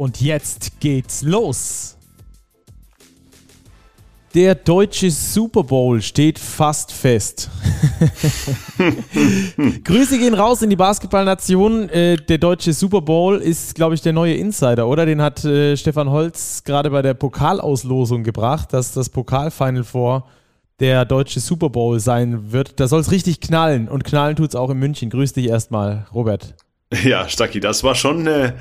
Und jetzt geht's los! Der deutsche Super Bowl steht fast fest. Grüße gehen raus in die Basketballnation. Äh, der deutsche Super Bowl ist, glaube ich, der neue Insider, oder? Den hat äh, Stefan Holz gerade bei der Pokalauslosung gebracht, dass das Pokalfinal vor der deutsche Super Bowl sein wird. Da soll es richtig knallen und knallen tut es auch in München. Grüß dich erstmal, Robert. Ja, Stacki, das war schon eine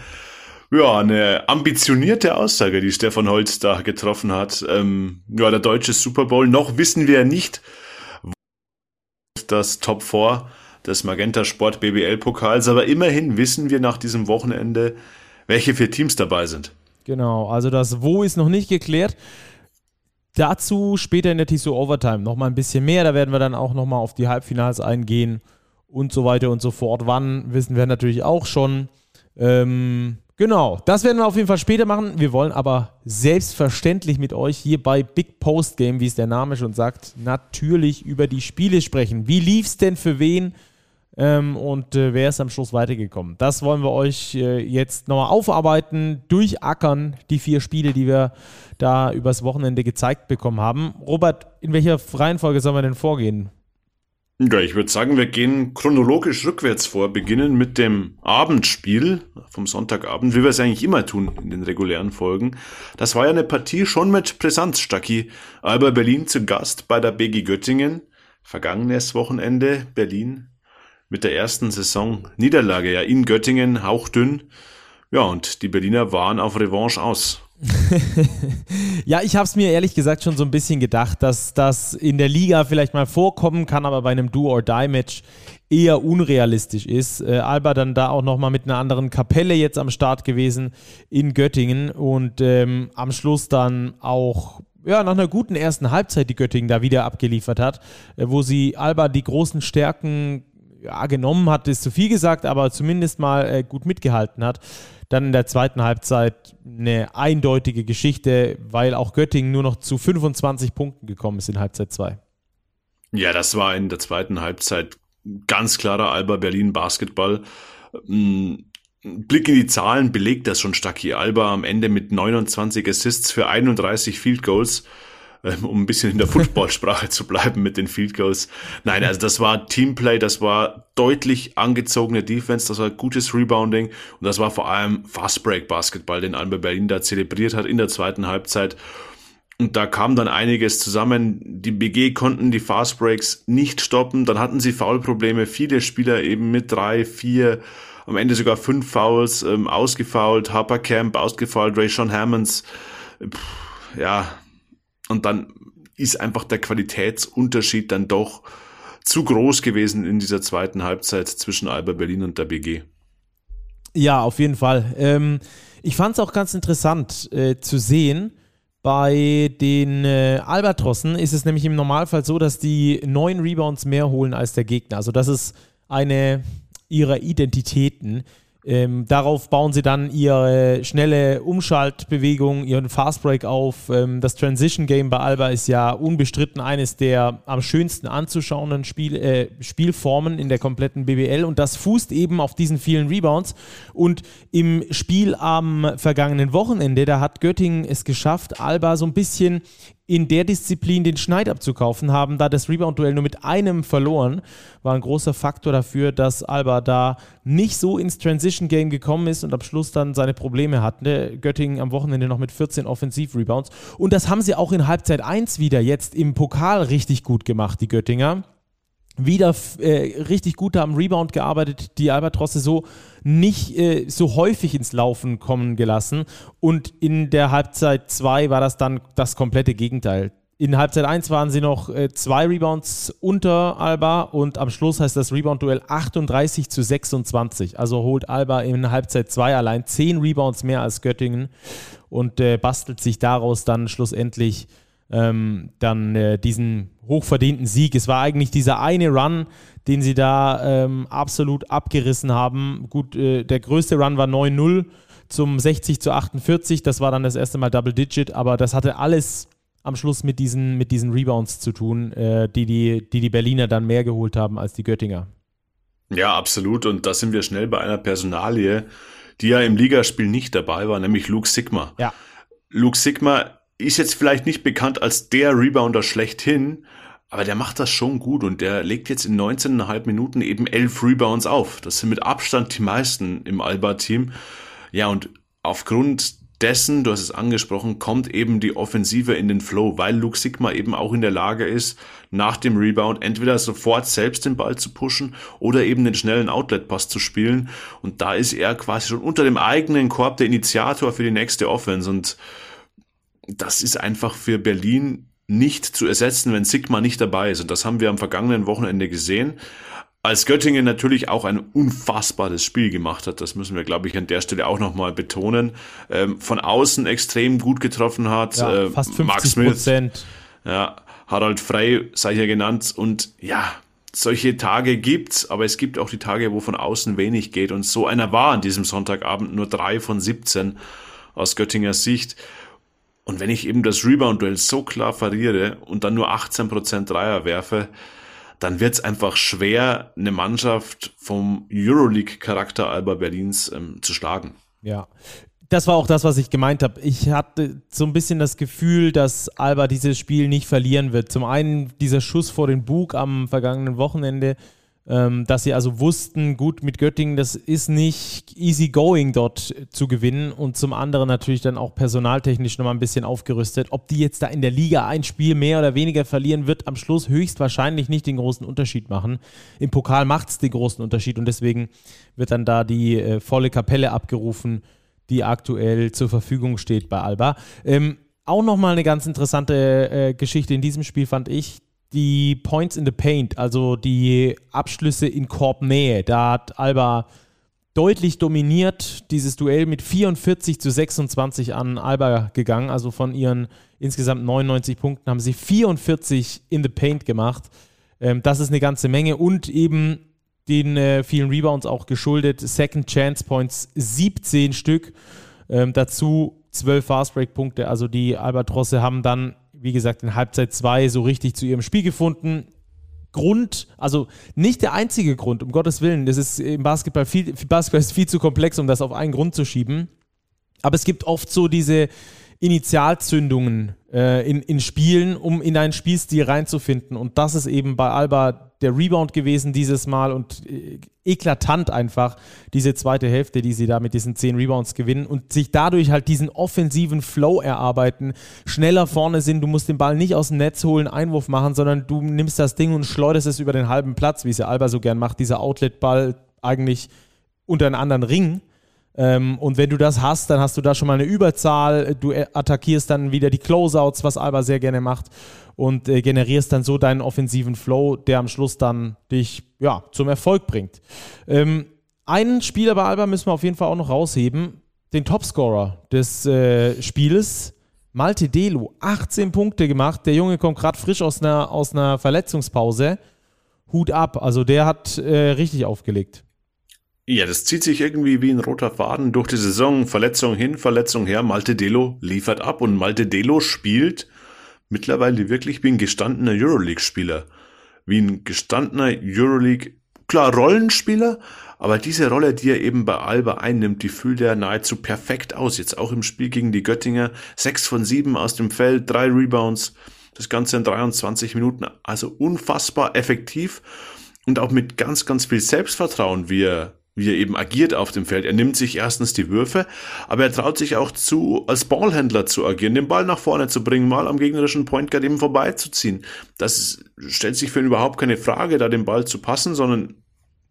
ja, eine ambitionierte Aussage, die Stefan Holz da getroffen hat. Ähm, ja, der deutsche Super Bowl. Noch wissen wir nicht, das Top 4 des Magenta Sport BBL Pokals, aber immerhin wissen wir nach diesem Wochenende, welche vier Teams dabei sind. Genau, also das Wo ist noch nicht geklärt. Dazu später in der TSO Overtime noch mal ein bisschen mehr. Da werden wir dann auch noch mal auf die Halbfinals eingehen und so weiter und so fort. Wann wissen wir natürlich auch schon. Ähm, Genau, das werden wir auf jeden Fall später machen. Wir wollen aber selbstverständlich mit euch hier bei Big Post Game, wie es der Name schon sagt, natürlich über die Spiele sprechen. Wie lief es denn für wen? Ähm, und äh, wer ist am Schluss weitergekommen? Das wollen wir euch äh, jetzt nochmal aufarbeiten, durchackern, die vier Spiele, die wir da übers Wochenende gezeigt bekommen haben. Robert, in welcher Reihenfolge sollen wir denn vorgehen? Ja, ich würde sagen, wir gehen chronologisch rückwärts vor, beginnen mit dem Abendspiel vom Sonntagabend, wie wir es eigentlich immer tun in den regulären Folgen. Das war ja eine Partie schon mit Brisanz, Stacki. Alba Berlin zu Gast bei der BG Göttingen. Vergangenes Wochenende Berlin mit der ersten Saison Niederlage, ja in Göttingen, hauchdünn. Ja, und die Berliner waren auf Revanche aus. ja, ich habe es mir ehrlich gesagt schon so ein bisschen gedacht, dass das in der Liga vielleicht mal vorkommen kann, aber bei einem Do-or-Die-Match eher unrealistisch ist. Äh, Alba dann da auch nochmal mit einer anderen Kapelle jetzt am Start gewesen in Göttingen und ähm, am Schluss dann auch ja, nach einer guten ersten Halbzeit die Göttingen da wieder abgeliefert hat, äh, wo sie Alba die großen Stärken ja, genommen hat, ist zu viel gesagt, aber zumindest mal äh, gut mitgehalten hat. Dann in der zweiten Halbzeit eine eindeutige Geschichte, weil auch Göttingen nur noch zu 25 Punkten gekommen ist in Halbzeit 2. Ja, das war in der zweiten Halbzeit ganz klarer Alba Berlin Basketball. Ein Blick in die Zahlen belegt das schon Stacki Alba am Ende mit 29 Assists für 31 Field Goals um ein bisschen in der Footballsprache zu bleiben mit den Field Goals. Nein, also das war Teamplay, das war deutlich angezogene Defense, das war gutes Rebounding und das war vor allem Fast Break Basketball, den Alba Berlin da zelebriert hat in der zweiten Halbzeit. Und da kam dann einiges zusammen. Die BG konnten die Fast Breaks nicht stoppen. Dann hatten sie Foulprobleme. Viele Spieler eben mit drei, vier, am Ende sogar fünf Fouls ähm, ausgefault. Harper Camp ausgefault. Ray Sean Hammonds. Pff, ja, und dann ist einfach der Qualitätsunterschied dann doch zu groß gewesen in dieser zweiten Halbzeit zwischen Alba Berlin und der BG. Ja, auf jeden Fall. Ähm, ich fand es auch ganz interessant äh, zu sehen, bei den äh, Albatrossen ist es nämlich im Normalfall so, dass die neun Rebounds mehr holen als der Gegner. Also das ist eine ihrer Identitäten. Ähm, darauf bauen sie dann ihre schnelle Umschaltbewegung, ihren Fastbreak auf. Ähm, das Transition Game bei Alba ist ja unbestritten eines der am schönsten anzuschauenden Spiel, äh, Spielformen in der kompletten BBL und das fußt eben auf diesen vielen Rebounds. Und im Spiel am vergangenen Wochenende, da hat Göttingen es geschafft, Alba so ein bisschen in der Disziplin den Schneid abzukaufen, haben da das Rebound-Duell nur mit einem verloren. War ein großer Faktor dafür, dass Alba da nicht so ins Transition-Game gekommen ist und am Schluss dann seine Probleme hatte. Göttingen am Wochenende noch mit 14 Offensiv-Rebounds. Und das haben sie auch in Halbzeit 1 wieder jetzt im Pokal richtig gut gemacht, die Göttinger wieder äh, richtig gut am Rebound gearbeitet, die Albatrosse so nicht äh, so häufig ins Laufen kommen gelassen. Und in der Halbzeit 2 war das dann das komplette Gegenteil. in Halbzeit 1 waren sie noch äh, zwei Rebounds unter Alba und am Schluss heißt das Rebound-Duell 38 zu 26. Also holt Alba in Halbzeit 2 allein 10 Rebounds mehr als Göttingen und äh, bastelt sich daraus dann schlussendlich ähm, dann äh, diesen hochverdienten Sieg. Es war eigentlich dieser eine Run, den sie da ähm, absolut abgerissen haben. Gut, äh, der größte Run war 9-0 zum 60 zu 48. Das war dann das erste Mal Double Digit, aber das hatte alles am Schluss mit diesen, mit diesen Rebounds zu tun, äh, die, die, die die Berliner dann mehr geholt haben als die Göttinger. Ja, absolut. Und da sind wir schnell bei einer Personalie, die ja im Ligaspiel nicht dabei war, nämlich Luke Sigma. Ja. Luke Sigma ist jetzt vielleicht nicht bekannt als der Rebounder schlechthin, aber der macht das schon gut und der legt jetzt in 19,5 Minuten eben elf Rebounds auf. Das sind mit Abstand die meisten im Alba-Team. Ja, und aufgrund dessen, du hast es angesprochen, kommt eben die Offensive in den Flow, weil Luke Sigma eben auch in der Lage ist, nach dem Rebound entweder sofort selbst den Ball zu pushen oder eben den schnellen Outlet-Pass zu spielen. Und da ist er quasi schon unter dem eigenen Korb der Initiator für die nächste Offense. Und das ist einfach für Berlin nicht zu ersetzen, wenn Sigma nicht dabei ist. Und das haben wir am vergangenen Wochenende gesehen als Göttingen natürlich auch ein unfassbares Spiel gemacht hat, das müssen wir, glaube ich, an der Stelle auch nochmal betonen, ähm, von außen extrem gut getroffen hat. Ja, äh, fast 50 Prozent. Ja, Harald Frey sei hier genannt und ja, solche Tage gibt's, aber es gibt auch die Tage, wo von außen wenig geht und so einer war an diesem Sonntagabend nur drei von 17 aus Göttingers Sicht. Und wenn ich eben das Rebound-Duell so klar verliere und dann nur 18% Dreier werfe, dann wird es einfach schwer, eine Mannschaft vom Euroleague-Charakter Alba Berlins ähm, zu schlagen. Ja. Das war auch das, was ich gemeint habe. Ich hatte so ein bisschen das Gefühl, dass Alba dieses Spiel nicht verlieren wird. Zum einen dieser Schuss vor den Bug am vergangenen Wochenende, dass sie also wussten, gut mit Göttingen, das ist nicht easy going dort zu gewinnen und zum anderen natürlich dann auch personaltechnisch nochmal ein bisschen aufgerüstet. Ob die jetzt da in der Liga ein Spiel mehr oder weniger verlieren, wird am Schluss höchstwahrscheinlich nicht den großen Unterschied machen. Im Pokal macht es den großen Unterschied und deswegen wird dann da die äh, volle Kapelle abgerufen, die aktuell zur Verfügung steht bei Alba. Ähm, auch nochmal eine ganz interessante äh, Geschichte in diesem Spiel fand ich die Points in the Paint, also die Abschlüsse in Korbnähe. Da hat Alba deutlich dominiert, dieses Duell mit 44 zu 26 an Alba gegangen. Also von ihren insgesamt 99 Punkten haben sie 44 in the Paint gemacht. Ähm, das ist eine ganze Menge und eben den äh, vielen Rebounds auch geschuldet. Second Chance Points 17 Stück. Ähm, dazu 12 Fastbreak-Punkte. Also die Albatrosse haben dann wie gesagt, in Halbzeit 2 so richtig zu ihrem Spiel gefunden. Grund, also nicht der einzige Grund, um Gottes Willen, das ist im Basketball viel, Basketball ist viel zu komplex, um das auf einen Grund zu schieben. Aber es gibt oft so diese Initialzündungen äh, in, in Spielen, um in einen Spielstil reinzufinden. Und das ist eben bei Alba der Rebound gewesen dieses Mal und äh, eklatant einfach diese zweite Hälfte, die sie da mit diesen zehn Rebounds gewinnen und sich dadurch halt diesen offensiven Flow erarbeiten, schneller vorne sind, du musst den Ball nicht aus dem Netz holen, Einwurf machen, sondern du nimmst das Ding und schleuderst es über den halben Platz, wie es ja Alba so gern macht, dieser Outlet-Ball eigentlich unter einen anderen Ring ähm, und wenn du das hast, dann hast du da schon mal eine Überzahl. Du attackierst dann wieder die Closeouts, was Alba sehr gerne macht, und äh, generierst dann so deinen offensiven Flow, der am Schluss dann dich ja, zum Erfolg bringt. Ähm, einen Spieler bei Alba müssen wir auf jeden Fall auch noch rausheben. Den Topscorer des äh, Spieles, Malte Delu. 18 Punkte gemacht. Der Junge kommt gerade frisch aus einer, aus einer Verletzungspause. Hut ab. Also der hat äh, richtig aufgelegt. Ja, das zieht sich irgendwie wie ein roter Faden durch die Saison. Verletzung hin, Verletzung her. Malte Delo liefert ab und Malte Delo spielt mittlerweile wirklich wie ein gestandener Euroleague-Spieler. Wie ein gestandener Euroleague, klar Rollenspieler, aber diese Rolle, die er eben bei Alba einnimmt, die füllt er nahezu perfekt aus. Jetzt auch im Spiel gegen die Göttinger. Sechs von sieben aus dem Feld, drei Rebounds. Das Ganze in 23 Minuten. Also unfassbar effektiv und auch mit ganz, ganz viel Selbstvertrauen, wie er wie er eben agiert auf dem Feld. Er nimmt sich erstens die Würfe, aber er traut sich auch zu, als Ballhändler zu agieren, den Ball nach vorne zu bringen, mal am gegnerischen Point Guard eben vorbeizuziehen. Das stellt sich für ihn überhaupt keine Frage, da den Ball zu passen, sondern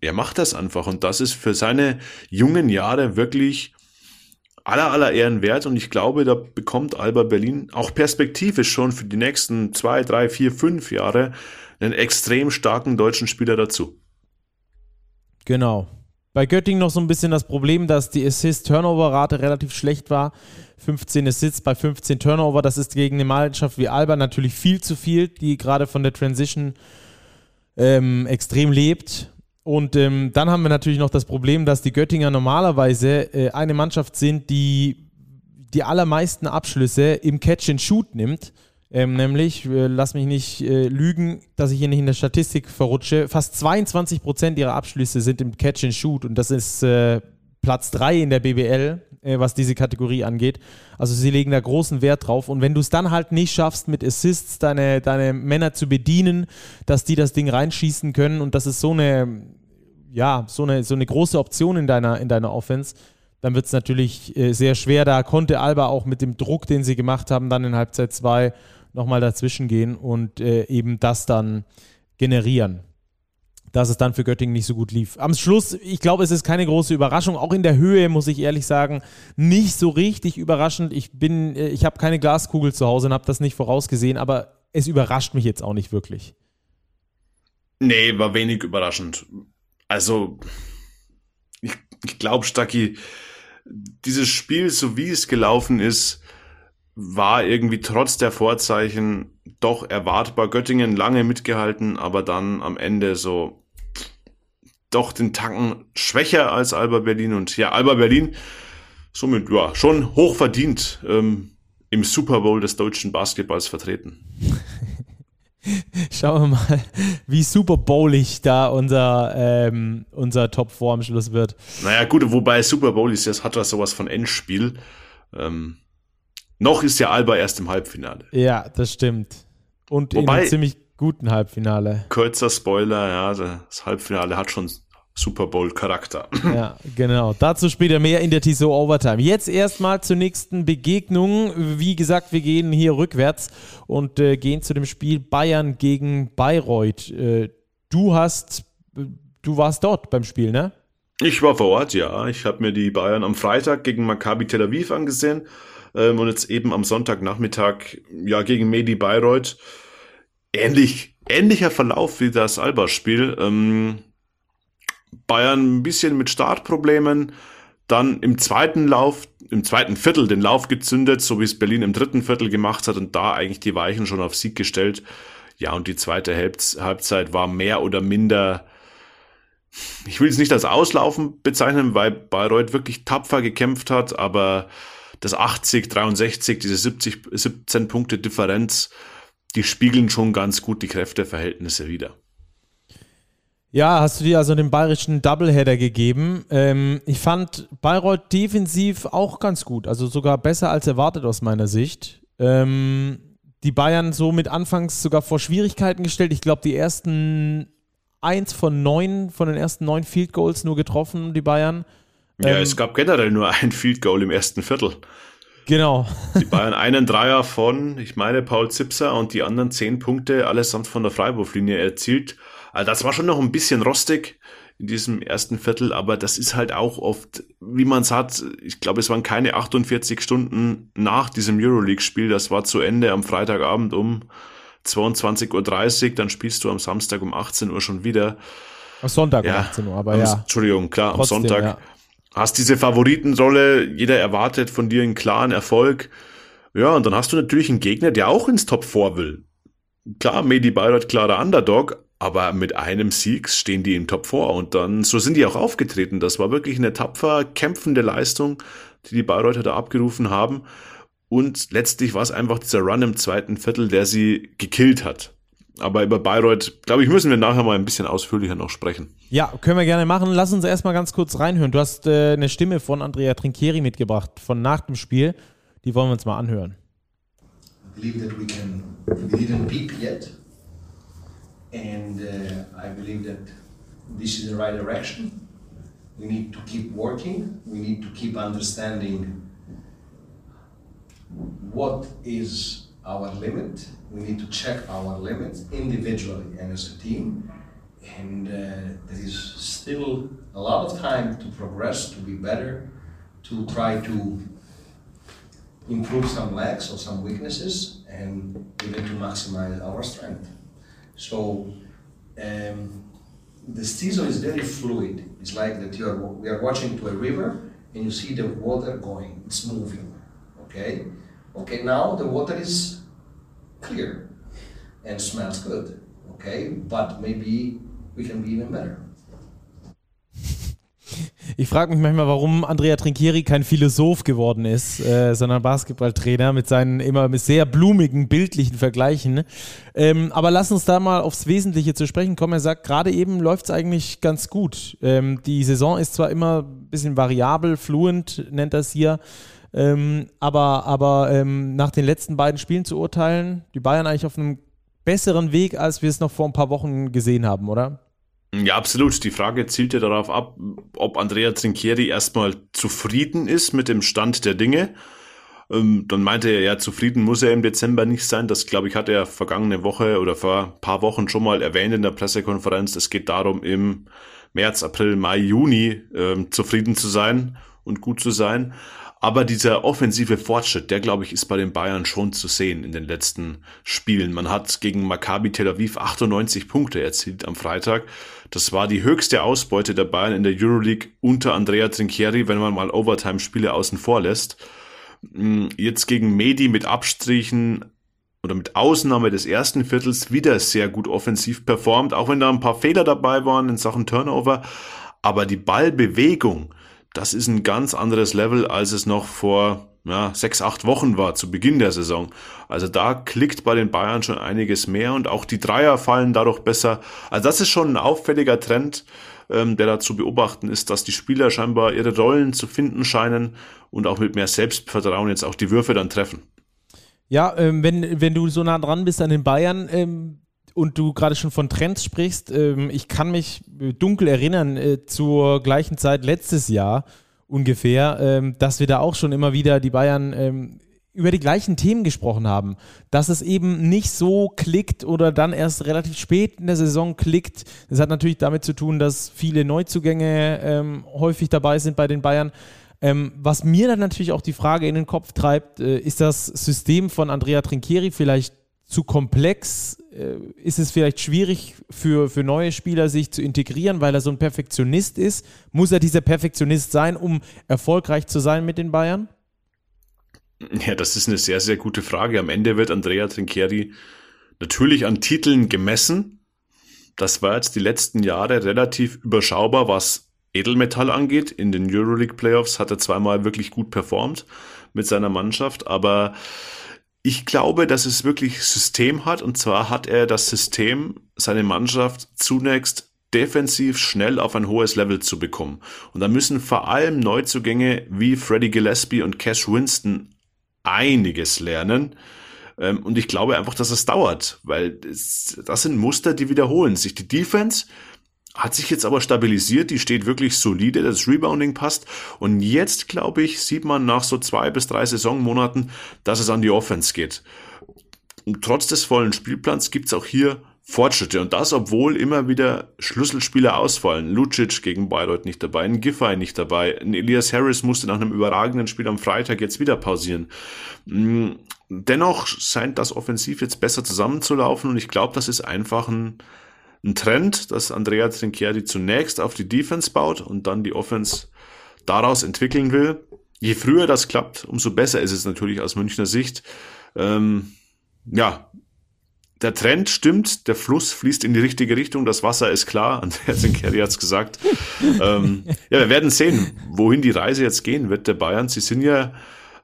er macht das einfach und das ist für seine jungen Jahre wirklich aller, aller Ehren wert und ich glaube, da bekommt Alba Berlin auch perspektivisch schon für die nächsten zwei, drei, vier, fünf Jahre einen extrem starken deutschen Spieler dazu. Genau. Bei Göttingen noch so ein bisschen das Problem, dass die Assist-Turnover-Rate relativ schlecht war. 15 Assists bei 15 Turnover, das ist gegen eine Mannschaft wie Alba natürlich viel zu viel, die gerade von der Transition ähm, extrem lebt. Und ähm, dann haben wir natürlich noch das Problem, dass die Göttinger normalerweise äh, eine Mannschaft sind, die die allermeisten Abschlüsse im Catch and Shoot nimmt. Ähm, nämlich, äh, lass mich nicht äh, lügen, dass ich hier nicht in der Statistik verrutsche, fast 22 Prozent ihrer Abschlüsse sind im Catch and Shoot und das ist äh, Platz 3 in der BBL, äh, was diese Kategorie angeht. Also sie legen da großen Wert drauf und wenn du es dann halt nicht schaffst, mit Assists deine, deine Männer zu bedienen, dass die das Ding reinschießen können und das ist so eine, ja, so eine, so eine große Option in deiner, in deiner Offense, dann wird es natürlich äh, sehr schwer. Da konnte Alba auch mit dem Druck, den sie gemacht haben, dann in Halbzeit 2 nochmal dazwischen gehen und äh, eben das dann generieren. Dass es dann für Göttingen nicht so gut lief. Am Schluss, ich glaube, es ist keine große Überraschung. Auch in der Höhe, muss ich ehrlich sagen, nicht so richtig überraschend. Ich bin, äh, ich habe keine Glaskugel zu Hause und habe das nicht vorausgesehen, aber es überrascht mich jetzt auch nicht wirklich. Nee, war wenig überraschend. Also, ich, ich glaube, Stacki, dieses Spiel, so wie es gelaufen ist, war irgendwie trotz der Vorzeichen doch erwartbar. Göttingen lange mitgehalten, aber dann am Ende so doch den Tacken schwächer als Alba Berlin. Und ja, Alba Berlin somit ja schon hochverdient ähm, im Super Bowl des deutschen Basketballs vertreten. Schauen wir mal, wie Super Bowlig da unser, ähm, unser Top 4 am Schluss wird. Naja, gut, wobei Super Bowl ist, das hat was sowas von Endspiel. Ähm, noch ist ja Alba erst im Halbfinale. Ja, das stimmt. Und Wobei, in einem ziemlich guten Halbfinale. Kurzer Spoiler, ja, das Halbfinale hat schon Super Bowl-Charakter. Ja, genau. Dazu später mehr in der TSO Overtime. Jetzt erstmal zur nächsten Begegnung. Wie gesagt, wir gehen hier rückwärts und äh, gehen zu dem Spiel Bayern gegen Bayreuth. Äh, du hast, du warst dort beim Spiel, ne? Ich war vor Ort, ja. Ich habe mir die Bayern am Freitag gegen Maccabi Tel Aviv angesehen ähm, und jetzt eben am Sonntagnachmittag ja gegen Medi Bayreuth. Ähnlich, ähnlicher Verlauf wie das Alba-Spiel. Ähm, Bayern ein bisschen mit Startproblemen, dann im zweiten Lauf, im zweiten Viertel den Lauf gezündet, so wie es Berlin im dritten Viertel gemacht hat und da eigentlich die Weichen schon auf Sieg gestellt. Ja, und die zweite Halbzeit war mehr oder minder, ich will es nicht als Auslaufen bezeichnen, weil Bayreuth wirklich tapfer gekämpft hat, aber das 80, 63, diese 70, 17 Punkte Differenz, die spiegeln schon ganz gut die Kräfteverhältnisse wieder. Ja, hast du dir also den bayerischen Doubleheader gegeben. Ähm, ich fand Bayreuth defensiv auch ganz gut, also sogar besser als erwartet aus meiner Sicht. Ähm, die Bayern so mit anfangs sogar vor Schwierigkeiten gestellt. Ich glaube, die ersten eins von neun, von den ersten neun Field Goals nur getroffen, die Bayern. Ja, ähm, es gab generell nur ein Field Goal im ersten Viertel. Genau. Die Bayern einen Dreier von, ich meine, Paul Zipser und die anderen zehn Punkte allesamt von der Freiwurflinie erzielt. Also das war schon noch ein bisschen rostig in diesem ersten Viertel, aber das ist halt auch oft, wie man es hat, ich glaube, es waren keine 48 Stunden nach diesem Euroleague-Spiel, das war zu Ende am Freitagabend um 22.30 Uhr, dann spielst du am Samstag um 18 Uhr schon wieder. Am Sonntag ja, um 18 Uhr, aber ja. Entschuldigung, klar, Trotzdem, am Sonntag. Ja hast diese Favoritenrolle, jeder erwartet von dir einen klaren Erfolg. Ja, und dann hast du natürlich einen Gegner, der auch ins Top 4 will. Klar, Medi Bayreuth klarer Underdog, aber mit einem Sieg stehen die im Top 4 und dann, so sind die auch aufgetreten. Das war wirklich eine tapfer, kämpfende Leistung, die die Bayreuther da abgerufen haben. Und letztlich war es einfach dieser Run im zweiten Viertel, der sie gekillt hat. Aber über Bayreuth, glaube ich, müssen wir nachher mal ein bisschen ausführlicher noch sprechen. Ja, können wir gerne machen. Lass uns erstmal ganz kurz reinhören. Du hast äh, eine Stimme von Andrea Trinchieri mitgebracht, von nach dem Spiel. Die wollen wir uns mal anhören. I believe that we can, we didn't peak yet. And uh, I believe that this is the right direction. We need to keep working. We need to keep understanding what is our limit. We need to check our limits individually and as a team. And uh, there is still a lot of time to progress, to be better, to try to improve some lacks or some weaknesses and even to maximize our strength. So um, the season is very fluid. It's like that you are we are watching to a river and you see the water going. It's moving. Okay. Okay. Now the water is clear and smells good. Okay. But maybe we can be even better. Ich frage mich manchmal, warum Andrea Trinchieri kein Philosoph geworden ist, äh, sondern Basketballtrainer mit seinen immer sehr blumigen, bildlichen Vergleichen. Ähm, aber lass uns da mal aufs Wesentliche zu sprechen kommen. Er sagt, gerade eben läuft es eigentlich ganz gut. Ähm, die Saison ist zwar immer ein bisschen variabel, fluent nennt das hier, ähm, aber, aber ähm, nach den letzten beiden Spielen zu urteilen, die Bayern eigentlich auf einem besseren Weg, als wir es noch vor ein paar Wochen gesehen haben, oder? Ja, absolut. Die Frage zielt ja darauf ab, ob Andrea Trinchieri erstmal zufrieden ist mit dem Stand der Dinge. Ähm, dann meinte er, ja, zufrieden muss er im Dezember nicht sein. Das, glaube ich, hat er vergangene Woche oder vor ein paar Wochen schon mal erwähnt in der Pressekonferenz. Es geht darum, im März, April, Mai, Juni ähm, zufrieden zu sein und gut zu sein. Aber dieser offensive Fortschritt, der glaube ich, ist bei den Bayern schon zu sehen in den letzten Spielen. Man hat gegen Maccabi Tel Aviv 98 Punkte erzielt am Freitag. Das war die höchste Ausbeute der Bayern in der Euroleague unter Andrea Trinchieri, wenn man mal Overtime-Spiele außen vor lässt. Hm, jetzt gegen Medi mit Abstrichen oder mit Ausnahme des ersten Viertels wieder sehr gut offensiv performt, auch wenn da ein paar Fehler dabei waren in Sachen Turnover. Aber die Ballbewegung, das ist ein ganz anderes Level, als es noch vor ja, sechs, acht Wochen war zu Beginn der Saison. Also da klickt bei den Bayern schon einiges mehr und auch die Dreier fallen dadurch besser. Also das ist schon ein auffälliger Trend, ähm, der da zu beobachten ist, dass die Spieler scheinbar ihre Rollen zu finden scheinen und auch mit mehr Selbstvertrauen jetzt auch die Würfe dann treffen. Ja, ähm, wenn, wenn du so nah dran bist an den Bayern, ähm, und du gerade schon von Trends sprichst, ähm, ich kann mich dunkel erinnern, äh, zur gleichen Zeit letztes Jahr ungefähr, ähm, dass wir da auch schon immer wieder die Bayern ähm, über die gleichen Themen gesprochen haben. Dass es eben nicht so klickt oder dann erst relativ spät in der Saison klickt. Das hat natürlich damit zu tun, dass viele Neuzugänge häufig dabei sind bei den Bayern. Ähm, was mir dann natürlich auch die Frage in den Kopf treibt, äh, ist das System von Andrea Trinchieri vielleicht zu komplex? Äh, ist es vielleicht schwierig für, für neue Spieler, sich zu integrieren, weil er so ein Perfektionist ist? Muss er dieser Perfektionist sein, um erfolgreich zu sein mit den Bayern? Ja, das ist eine sehr, sehr gute Frage. Am Ende wird Andrea Trinchieri natürlich an Titeln gemessen. Das war jetzt die letzten Jahre relativ überschaubar, was Edelmetall angeht. In den Euroleague Playoffs hat er zweimal wirklich gut performt mit seiner Mannschaft, aber ich glaube, dass es wirklich System hat. Und zwar hat er das System, seine Mannschaft zunächst defensiv schnell auf ein hohes Level zu bekommen. Und da müssen vor allem Neuzugänge wie Freddie Gillespie und Cash Winston einiges lernen. Ähm, und ich glaube einfach, dass es dauert, weil das sind Muster, die wiederholen sich. Die Defense hat sich jetzt aber stabilisiert, die steht wirklich solide, das Rebounding passt. Und jetzt, glaube ich, sieht man nach so zwei bis drei Saisonmonaten, dass es an die Offense geht. Und trotz des vollen Spielplans gibt es auch hier Fortschritte. Und das, obwohl immer wieder Schlüsselspieler ausfallen. Lucic gegen Bayreuth nicht dabei, ein Giffey nicht dabei. Ein Elias Harris musste nach einem überragenden Spiel am Freitag jetzt wieder pausieren. Mm, dennoch scheint das offensiv jetzt besser zusammenzulaufen und ich glaube, das ist einfach ein, ein Trend, dass Andrea Trinchieri zunächst auf die Defense baut und dann die Offense daraus entwickeln will. Je früher das klappt, umso besser ist es natürlich aus Münchner Sicht. Ähm, ja, der Trend stimmt, der Fluss fließt in die richtige Richtung, das Wasser ist klar, Andrea Trinchieri hat es gesagt. ähm, ja, wir werden sehen, wohin die Reise jetzt gehen wird der Bayern. Sie sind ja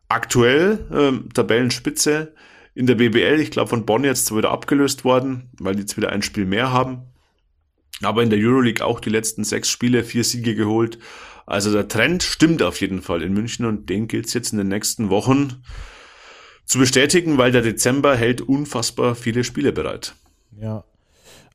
aktuell ähm, Tabellenspitze in der BBL, ich glaube von Bonn jetzt wieder abgelöst worden, weil die jetzt wieder ein Spiel mehr haben. Aber in der Euroleague auch die letzten sechs Spiele, vier Siege geholt. Also der Trend stimmt auf jeden Fall in München und den gilt es jetzt in den nächsten Wochen zu bestätigen, weil der Dezember hält unfassbar viele Spiele bereit. Ja,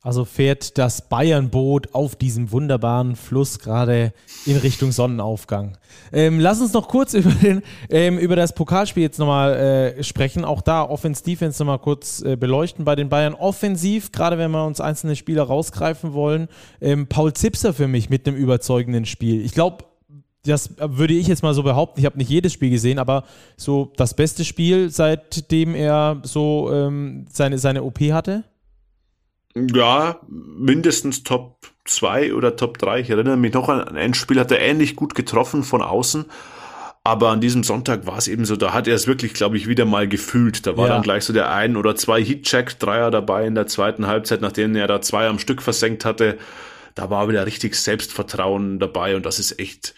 also fährt das Bayern-Boot auf diesem wunderbaren Fluss gerade in Richtung Sonnenaufgang. Ähm, lass uns noch kurz über, den, ähm, über das Pokalspiel jetzt nochmal äh, sprechen. Auch da Offense, Defense nochmal kurz äh, beleuchten bei den Bayern. Offensiv, gerade wenn wir uns einzelne Spieler rausgreifen wollen. Ähm, Paul Zipser für mich mit einem überzeugenden Spiel. Ich glaube, das würde ich jetzt mal so behaupten, ich habe nicht jedes Spiel gesehen, aber so das beste Spiel, seitdem er so ähm, seine, seine OP hatte? Ja, mindestens Top 2 oder Top 3. Ich erinnere mich noch an ein Spiel, hat er ähnlich gut getroffen von außen. Aber an diesem Sonntag war es eben so, da hat er es wirklich, glaube ich, wieder mal gefühlt. Da war ja. dann gleich so der ein oder zwei Heat-Check-Dreier dabei in der zweiten Halbzeit, nachdem er da zwei am Stück versenkt hatte. Da war wieder richtig Selbstvertrauen dabei und das ist echt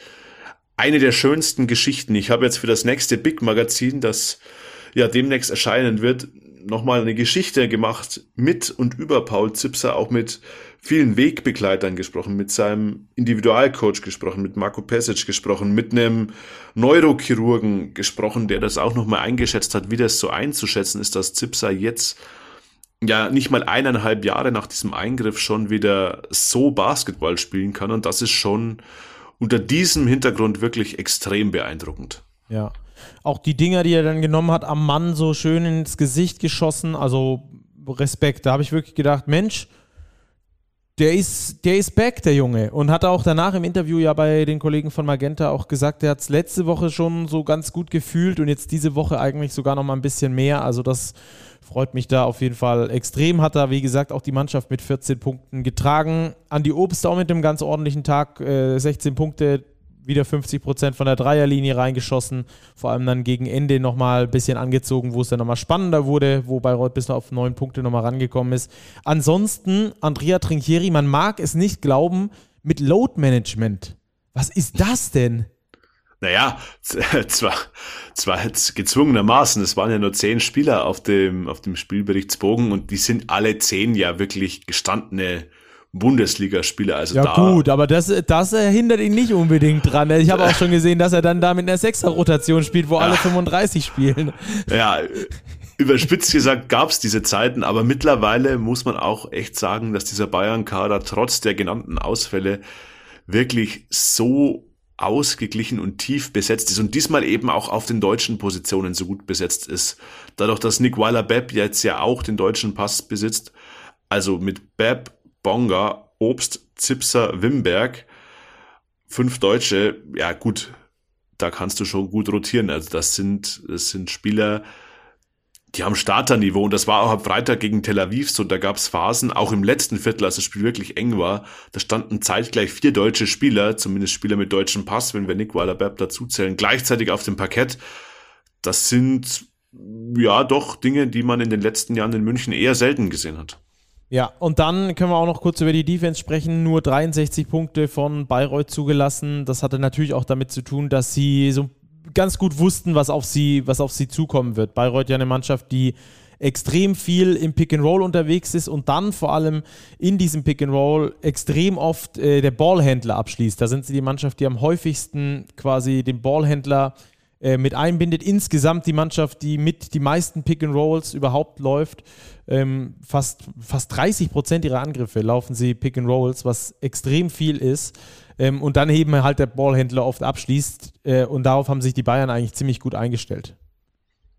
eine der schönsten Geschichten. Ich habe jetzt für das nächste Big Magazin, das ja demnächst erscheinen wird, nochmal eine Geschichte gemacht mit und über Paul Zipser, auch mit vielen Wegbegleitern gesprochen, mit seinem Individualcoach gesprochen, mit Marco Pesic gesprochen, mit einem Neurochirurgen gesprochen, der das auch nochmal eingeschätzt hat, wie das so einzuschätzen ist, dass Zipser jetzt ja nicht mal eineinhalb Jahre nach diesem Eingriff schon wieder so Basketball spielen kann und das ist schon unter diesem Hintergrund wirklich extrem beeindruckend. Ja, auch die Dinger, die er dann genommen hat, am Mann so schön ins Gesicht geschossen. Also Respekt. Da habe ich wirklich gedacht, Mensch, der ist, der ist back, der Junge. Und hat auch danach im Interview ja bei den Kollegen von Magenta auch gesagt, der hat es letzte Woche schon so ganz gut gefühlt und jetzt diese Woche eigentlich sogar noch mal ein bisschen mehr. Also das freut mich da auf jeden Fall extrem. Hat da, wie gesagt, auch die Mannschaft mit 14 Punkten getragen. An die Obst auch mit einem ganz ordentlichen Tag. Äh, 16 Punkte, wieder 50 Prozent von der Dreierlinie reingeschossen. Vor allem dann gegen Ende nochmal ein bisschen angezogen, wo es dann nochmal spannender wurde, wo Bayreuth bis auf neun Punkte nochmal rangekommen ist. Ansonsten, Andrea Trinchieri, man mag es nicht glauben, mit Load Management. Was ist das denn? Naja, zwar, zwar gezwungenermaßen, es waren ja nur zehn Spieler auf dem, auf dem Spielberichtsbogen und die sind alle zehn ja wirklich gestandene Bundesligaspieler. Also ja da, gut, aber das, das hindert ihn nicht unbedingt dran. Ich habe auch schon gesehen, dass er dann da mit einer Sechser-Rotation spielt, wo ja. alle 35 spielen. Ja, überspitzt gesagt gab es diese Zeiten, aber mittlerweile muss man auch echt sagen, dass dieser Bayern-Kader trotz der genannten Ausfälle wirklich so ausgeglichen und tief besetzt ist und diesmal eben auch auf den deutschen Positionen so gut besetzt ist. Dadurch, dass Nick Weiler-Bepp jetzt ja auch den deutschen Pass besitzt, also mit Bepp Bonga, Obst, Zipser, Wimberg. Fünf Deutsche, ja gut, da kannst du schon gut rotieren. Also das sind, das sind Spieler, die haben Starterniveau und das war auch am Freitag gegen Tel Aviv so. Da gab es Phasen, auch im letzten Viertel, als das Spiel wirklich eng war, da standen zeitgleich vier deutsche Spieler, zumindest Spieler mit deutschem Pass, wenn wir Nick Weiler-Bepp dazuzählen, gleichzeitig auf dem Parkett. Das sind ja doch Dinge, die man in den letzten Jahren in München eher selten gesehen hat. Ja, und dann können wir auch noch kurz über die Defense sprechen. Nur 63 Punkte von Bayreuth zugelassen. Das hatte natürlich auch damit zu tun, dass sie so ganz gut wussten, was auf sie, was auf sie zukommen wird. Bayreuth ja eine Mannschaft, die extrem viel im Pick and Roll unterwegs ist und dann vor allem in diesem Pick and Roll extrem oft äh, der Ballhändler abschließt. Da sind sie die Mannschaft, die am häufigsten quasi den Ballhändler äh, mit einbindet. Insgesamt die Mannschaft, die mit die meisten Pick and Rolls überhaupt läuft. Ähm, fast, fast 30 Prozent ihrer Angriffe laufen sie Pick and Rolls, was extrem viel ist. Ähm, und dann eben halt der Ballhändler oft abschließt. Äh, und darauf haben sich die Bayern eigentlich ziemlich gut eingestellt.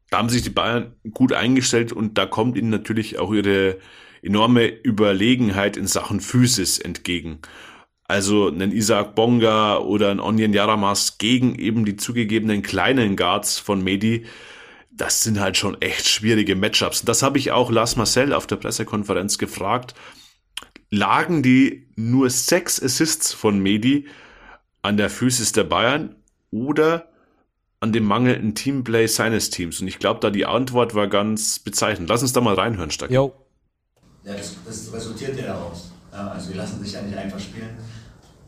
Da haben sich die Bayern gut eingestellt und da kommt ihnen natürlich auch ihre enorme Überlegenheit in Sachen Physis entgegen. Also einen Isaac Bonga oder einen Onion Yaramas gegen eben die zugegebenen kleinen Guards von Medi, das sind halt schon echt schwierige Matchups. Das habe ich auch Lars Marcel auf der Pressekonferenz gefragt. Lagen die nur sechs Assists von Medi an der Physis der Bayern oder an dem mangelnden Teamplay seines Teams? Und ich glaube, da die Antwort war ganz bezeichnend. Lass uns da mal reinhören, Stacki. Jo. Ja, das, das resultiert ja daraus. Ja, also die lassen sich ja nicht einfach spielen.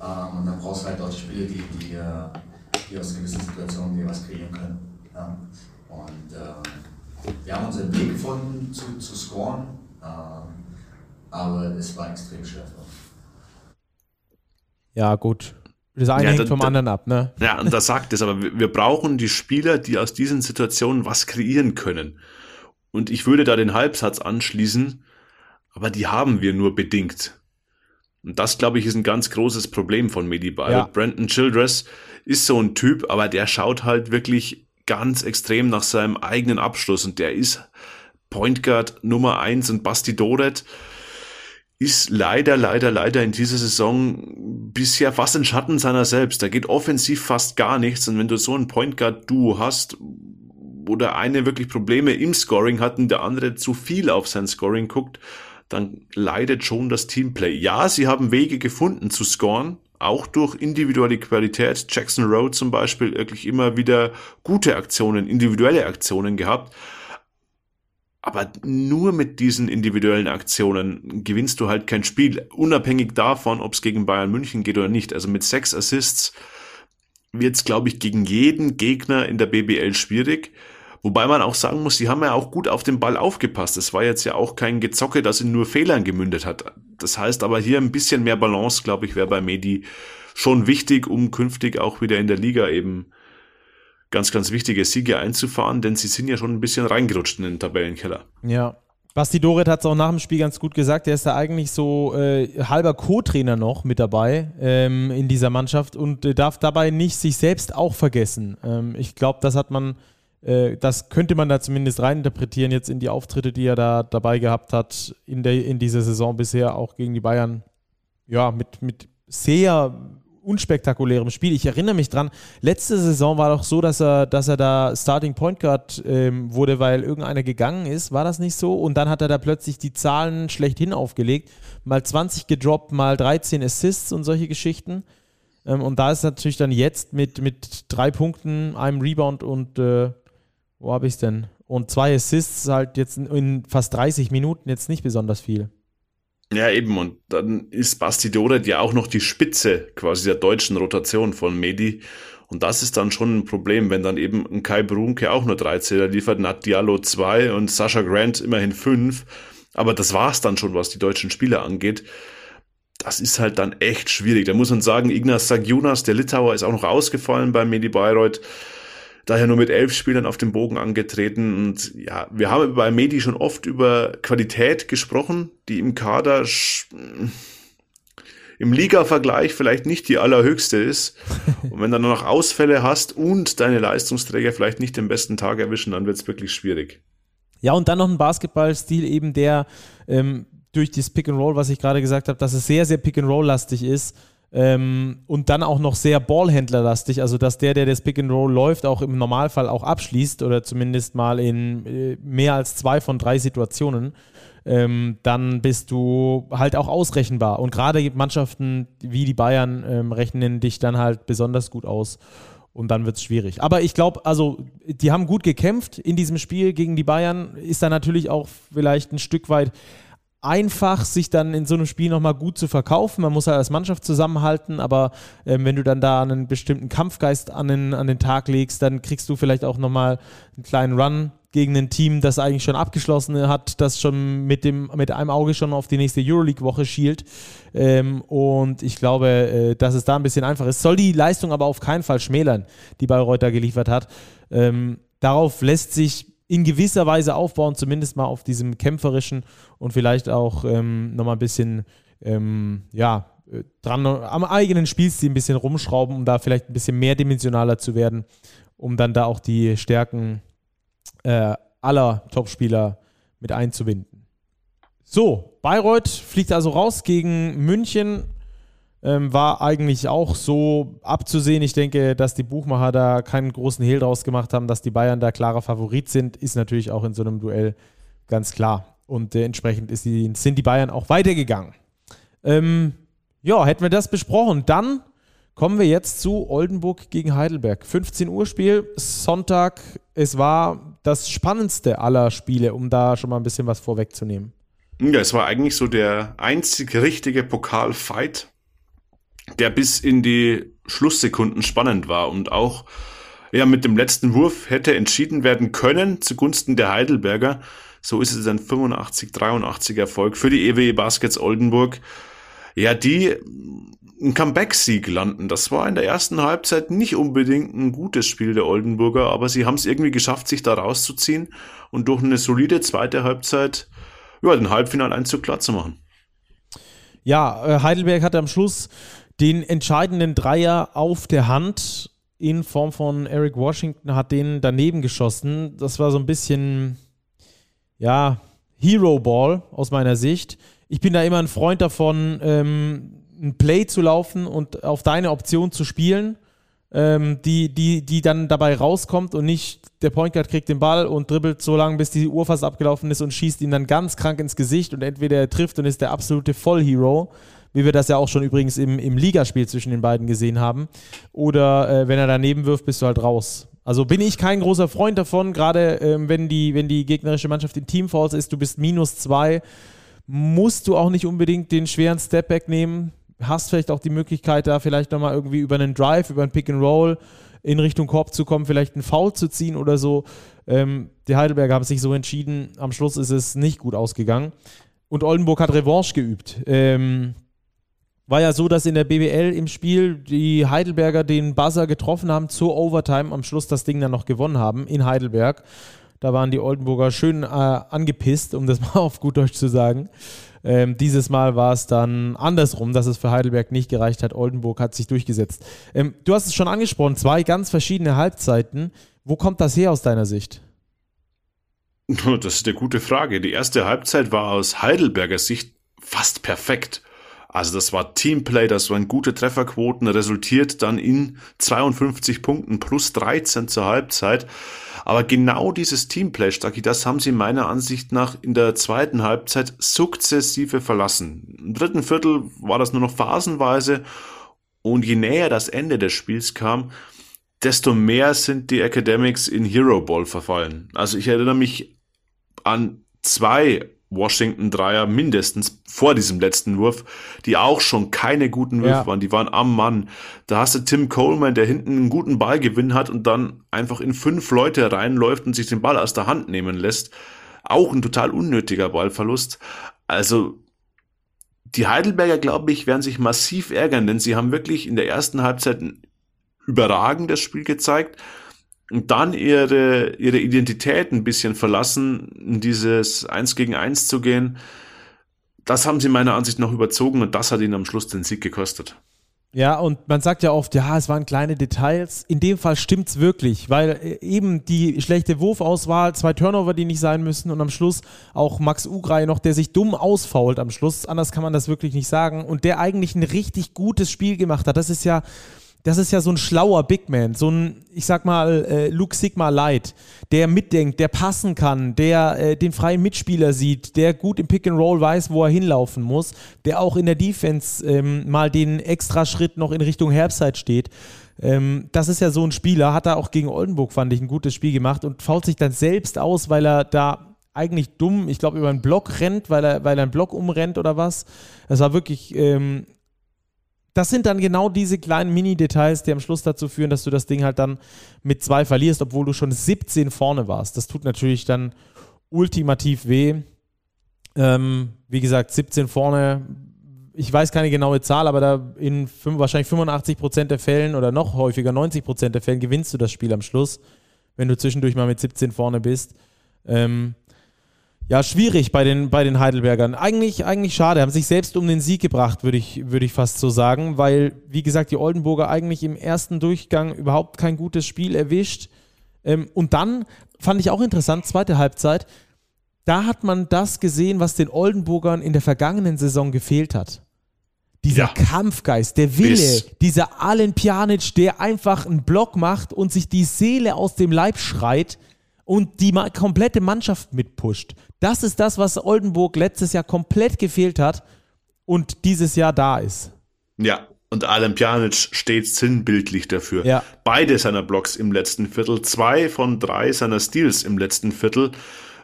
Ähm, und dann brauchst du halt dort Spiele, die, die, äh, die aus gewissen Situationen dir was kreieren können. Ja. Und äh, wir haben unseren Weg gefunden zu, zu scoren, äh, aber es war extrem schwer für uns. Ja, gut. Das eine ja, hängt da, vom da, anderen ab, ne? Ja, und das sagt es, aber wir brauchen die Spieler, die aus diesen Situationen was kreieren können. Und ich würde da den Halbsatz anschließen, aber die haben wir nur bedingt. Und das, glaube ich, ist ein ganz großes Problem von Mediball. Ja. Brandon Childress ist so ein Typ, aber der schaut halt wirklich ganz extrem nach seinem eigenen Abschluss und der ist Point Guard Nummer eins und Basti Doret ist leider, leider, leider in dieser Saison bisher fast ein Schatten seiner selbst. Da geht offensiv fast gar nichts. Und wenn du so ein Point Guard Duo hast, wo der eine wirklich Probleme im Scoring hat und der andere zu viel auf sein Scoring guckt, dann leidet schon das Teamplay. Ja, sie haben Wege gefunden zu scoren, auch durch individuelle Qualität. Jackson Road zum Beispiel wirklich immer wieder gute Aktionen, individuelle Aktionen gehabt. Aber nur mit diesen individuellen Aktionen gewinnst du halt kein Spiel, unabhängig davon, ob es gegen Bayern München geht oder nicht. Also mit sechs Assists wird es, glaube ich, gegen jeden Gegner in der BBL schwierig. Wobei man auch sagen muss, sie haben ja auch gut auf den Ball aufgepasst. Es war jetzt ja auch kein Gezocke, das in nur Fehlern gemündet hat. Das heißt aber hier ein bisschen mehr Balance, glaube ich, wäre bei Medi schon wichtig, um künftig auch wieder in der Liga eben ganz, ganz wichtige Siege einzufahren, denn sie sind ja schon ein bisschen reingerutscht in den Tabellenkeller. Ja. Basti Doret hat es auch nach dem Spiel ganz gut gesagt. Er ist da eigentlich so äh, halber Co-Trainer noch mit dabei ähm, in dieser Mannschaft und äh, darf dabei nicht sich selbst auch vergessen. Ähm, ich glaube, das hat man das könnte man da zumindest reininterpretieren jetzt in die Auftritte, die er da dabei gehabt hat in, der, in dieser Saison bisher, auch gegen die Bayern. Ja, mit, mit sehr unspektakulärem Spiel. Ich erinnere mich dran, letzte Saison war doch so, dass er, dass er da Starting Point Guard ähm, wurde, weil irgendeiner gegangen ist. War das nicht so? Und dann hat er da plötzlich die Zahlen schlechthin aufgelegt. Mal 20 gedroppt, mal 13 Assists und solche Geschichten. Ähm, und da ist natürlich dann jetzt mit, mit drei Punkten, einem Rebound und äh, wo habe ich es denn? Und zwei Assists halt jetzt in fast 30 Minuten jetzt nicht besonders viel. Ja, eben. Und dann ist Basti Doret ja auch noch die Spitze quasi der deutschen Rotation von Medi. Und das ist dann schon ein Problem, wenn dann eben ein Kai Brunke auch nur drei Zähler liefert, Nat Diallo zwei und Sascha Grant immerhin fünf. Aber das war's dann schon, was die deutschen Spieler angeht. Das ist halt dann echt schwierig. Da muss man sagen, Ignaz Sagjunas, der Litauer, ist auch noch ausgefallen bei Medi Bayreuth daher nur mit elf Spielern auf dem Bogen angetreten. Und ja, wir haben bei Medi schon oft über Qualität gesprochen, die im Kader im Liga-Vergleich vielleicht nicht die allerhöchste ist. Und wenn du dann noch Ausfälle hast und deine Leistungsträger vielleicht nicht den besten Tag erwischen, dann wird es wirklich schwierig. Ja, und dann noch ein Basketballstil eben, der ähm, durch das Pick and Roll, was ich gerade gesagt habe, dass es sehr, sehr Pick and Roll-lastig ist, ähm, und dann auch noch sehr Ballhändlerlastig, also dass der, der das Pick and Roll läuft, auch im Normalfall auch abschließt oder zumindest mal in äh, mehr als zwei von drei Situationen, ähm, dann bist du halt auch ausrechenbar. Und gerade Mannschaften wie die Bayern ähm, rechnen dich dann halt besonders gut aus. Und dann wird es schwierig. Aber ich glaube, also, die haben gut gekämpft in diesem Spiel gegen die Bayern. Ist da natürlich auch vielleicht ein Stück weit einfach, sich dann in so einem Spiel nochmal gut zu verkaufen. Man muss halt als Mannschaft zusammenhalten, aber äh, wenn du dann da einen bestimmten Kampfgeist an den, an den Tag legst, dann kriegst du vielleicht auch nochmal einen kleinen Run gegen ein Team, das eigentlich schon abgeschlossen hat, das schon mit, dem, mit einem Auge schon auf die nächste Euroleague-Woche schielt. Ähm, und ich glaube, äh, dass es da ein bisschen einfach ist. Soll die Leistung aber auf keinen Fall schmälern, die Bayreuth da geliefert hat. Ähm, darauf lässt sich in gewisser Weise aufbauen, zumindest mal auf diesem kämpferischen und vielleicht auch ähm, nochmal ein bisschen, ähm, ja, äh, dran am eigenen Spielstil ein bisschen rumschrauben, um da vielleicht ein bisschen mehrdimensionaler zu werden, um dann da auch die Stärken äh, aller Topspieler mit einzubinden. So, Bayreuth fliegt also raus gegen München ähm, war eigentlich auch so abzusehen. Ich denke, dass die Buchmacher da keinen großen Hehl draus gemacht haben, dass die Bayern da klarer Favorit sind, ist natürlich auch in so einem Duell ganz klar. Und äh, entsprechend die, sind die Bayern auch weitergegangen. Ähm, ja, hätten wir das besprochen. Dann kommen wir jetzt zu Oldenburg gegen Heidelberg. 15 Uhr Spiel, Sonntag. Es war das spannendste aller Spiele, um da schon mal ein bisschen was vorwegzunehmen. Ja, es war eigentlich so der einzig richtige Pokalfight der bis in die Schlusssekunden spannend war und auch ja, mit dem letzten Wurf hätte entschieden werden können zugunsten der Heidelberger. So ist es ein 85-83 Erfolg für die EWE Baskets Oldenburg. Ja, die ein Comeback-Sieg landen. Das war in der ersten Halbzeit nicht unbedingt ein gutes Spiel der Oldenburger, aber sie haben es irgendwie geschafft, sich da rauszuziehen und durch eine solide zweite Halbzeit ja, den Halbfinaleinzug klar zu machen. Ja, äh, Heidelberg hatte am Schluss den entscheidenden Dreier auf der Hand in Form von Eric Washington hat den daneben geschossen. Das war so ein bisschen, ja, Hero Ball aus meiner Sicht. ich bin da immer ein Freund davon, ähm, ein Play zu laufen und auf deine Option zu spielen, ähm, die, die, die dann dabei rauskommt und nicht der Point Guard kriegt den Ball und dribbelt so lange, bis die Uhr fast abgelaufen ist und schießt ihn dann ganz krank ins Gesicht und entweder er trifft und ist der absolute Vollhero, wie wir das ja auch schon übrigens im, im Ligaspiel zwischen den beiden gesehen haben, oder äh, wenn er daneben wirft, bist du halt raus. Also bin ich kein großer Freund davon, gerade ähm, wenn, die, wenn die gegnerische Mannschaft in Teamfalls ist, du bist minus zwei, musst du auch nicht unbedingt den schweren Stepback nehmen hast vielleicht auch die Möglichkeit, da vielleicht nochmal irgendwie über einen Drive, über ein Pick and Roll in Richtung Korb zu kommen, vielleicht einen Foul zu ziehen oder so. Ähm, die Heidelberger haben sich so entschieden. Am Schluss ist es nicht gut ausgegangen. Und Oldenburg hat Revanche geübt. Ähm, war ja so, dass in der BBL im Spiel die Heidelberger den Buzzer getroffen haben zur Overtime, am Schluss das Ding dann noch gewonnen haben in Heidelberg. Da waren die Oldenburger schön äh, angepisst, um das mal auf gut Deutsch zu sagen. Ähm, dieses Mal war es dann andersrum, dass es für Heidelberg nicht gereicht hat. Oldenburg hat sich durchgesetzt. Ähm, du hast es schon angesprochen, zwei ganz verschiedene Halbzeiten. Wo kommt das her aus deiner Sicht? Das ist eine gute Frage. Die erste Halbzeit war aus Heidelberger Sicht fast perfekt. Also das war Teamplay, das waren gute Trefferquoten, resultiert dann in 52 Punkten plus 13 zur Halbzeit. Aber genau dieses Teamplay, Stacki, das haben sie meiner Ansicht nach in der zweiten Halbzeit sukzessive verlassen. Im dritten Viertel war das nur noch phasenweise und je näher das Ende des Spiels kam, desto mehr sind die Academics in Hero Ball verfallen. Also ich erinnere mich an zwei Washington Dreier mindestens vor diesem letzten Wurf, die auch schon keine guten Würfe ja. waren, die waren am Mann. Da hast du Tim Coleman, der hinten einen guten Ballgewinn hat und dann einfach in fünf Leute reinläuft und sich den Ball aus der Hand nehmen lässt. Auch ein total unnötiger Ballverlust. Also die Heidelberger, glaube ich, werden sich massiv ärgern, denn sie haben wirklich in der ersten Halbzeit ein überragendes Spiel gezeigt und dann ihre, ihre Identität ein bisschen verlassen, in dieses Eins gegen Eins zu gehen, das haben sie meiner Ansicht nach überzogen und das hat ihnen am Schluss den Sieg gekostet. Ja, und man sagt ja oft, ja, es waren kleine Details. In dem Fall stimmt es wirklich, weil äh, eben die schlechte Wurfauswahl, zwei Turnover, die nicht sein müssen und am Schluss auch Max Ugrei noch, der sich dumm ausfault am Schluss. Anders kann man das wirklich nicht sagen. Und der eigentlich ein richtig gutes Spiel gemacht hat. Das ist ja, das ist ja so ein schlauer Big Man, so ein, ich sag mal, äh, Luke Sigma Light, der mitdenkt, der passen kann, der äh, den freien Mitspieler sieht, der gut im Pick and Roll weiß, wo er hinlaufen muss, der auch in der Defense ähm, mal den extra Schritt noch in Richtung Herbstzeit steht. Ähm, das ist ja so ein Spieler, hat er auch gegen Oldenburg, fand ich, ein gutes Spiel gemacht und fault sich dann selbst aus, weil er da eigentlich dumm, ich glaube, über einen Block rennt, weil er, weil er einen Block umrennt oder was. Das war wirklich ähm, das sind dann genau diese kleinen Mini-Details, die am Schluss dazu führen, dass du das Ding halt dann mit zwei verlierst, obwohl du schon 17 vorne warst. Das tut natürlich dann ultimativ weh. Ähm, wie gesagt, 17 vorne, ich weiß keine genaue Zahl, aber da in wahrscheinlich 85 Prozent der Fällen oder noch häufiger 90 Prozent der Fällen gewinnst du das Spiel am Schluss, wenn du zwischendurch mal mit 17 vorne bist. Ähm, ja, schwierig bei den, bei den Heidelbergern. Eigentlich, eigentlich schade. Haben sich selbst um den Sieg gebracht, würde ich, würde ich fast so sagen, weil, wie gesagt, die Oldenburger eigentlich im ersten Durchgang überhaupt kein gutes Spiel erwischt. Ähm, und dann fand ich auch interessant, zweite Halbzeit, da hat man das gesehen, was den Oldenburgern in der vergangenen Saison gefehlt hat. Dieser ja. Kampfgeist, der Wille, Biss. dieser Alen Pjanic, der einfach einen Block macht und sich die Seele aus dem Leib schreit und die komplette Mannschaft mitpusht. Das ist das, was Oldenburg letztes Jahr komplett gefehlt hat und dieses Jahr da ist. Ja, und Alan Pjanic steht sinnbildlich dafür. Ja. Beide seiner Blocks im letzten Viertel, zwei von drei seiner Steals im letzten Viertel.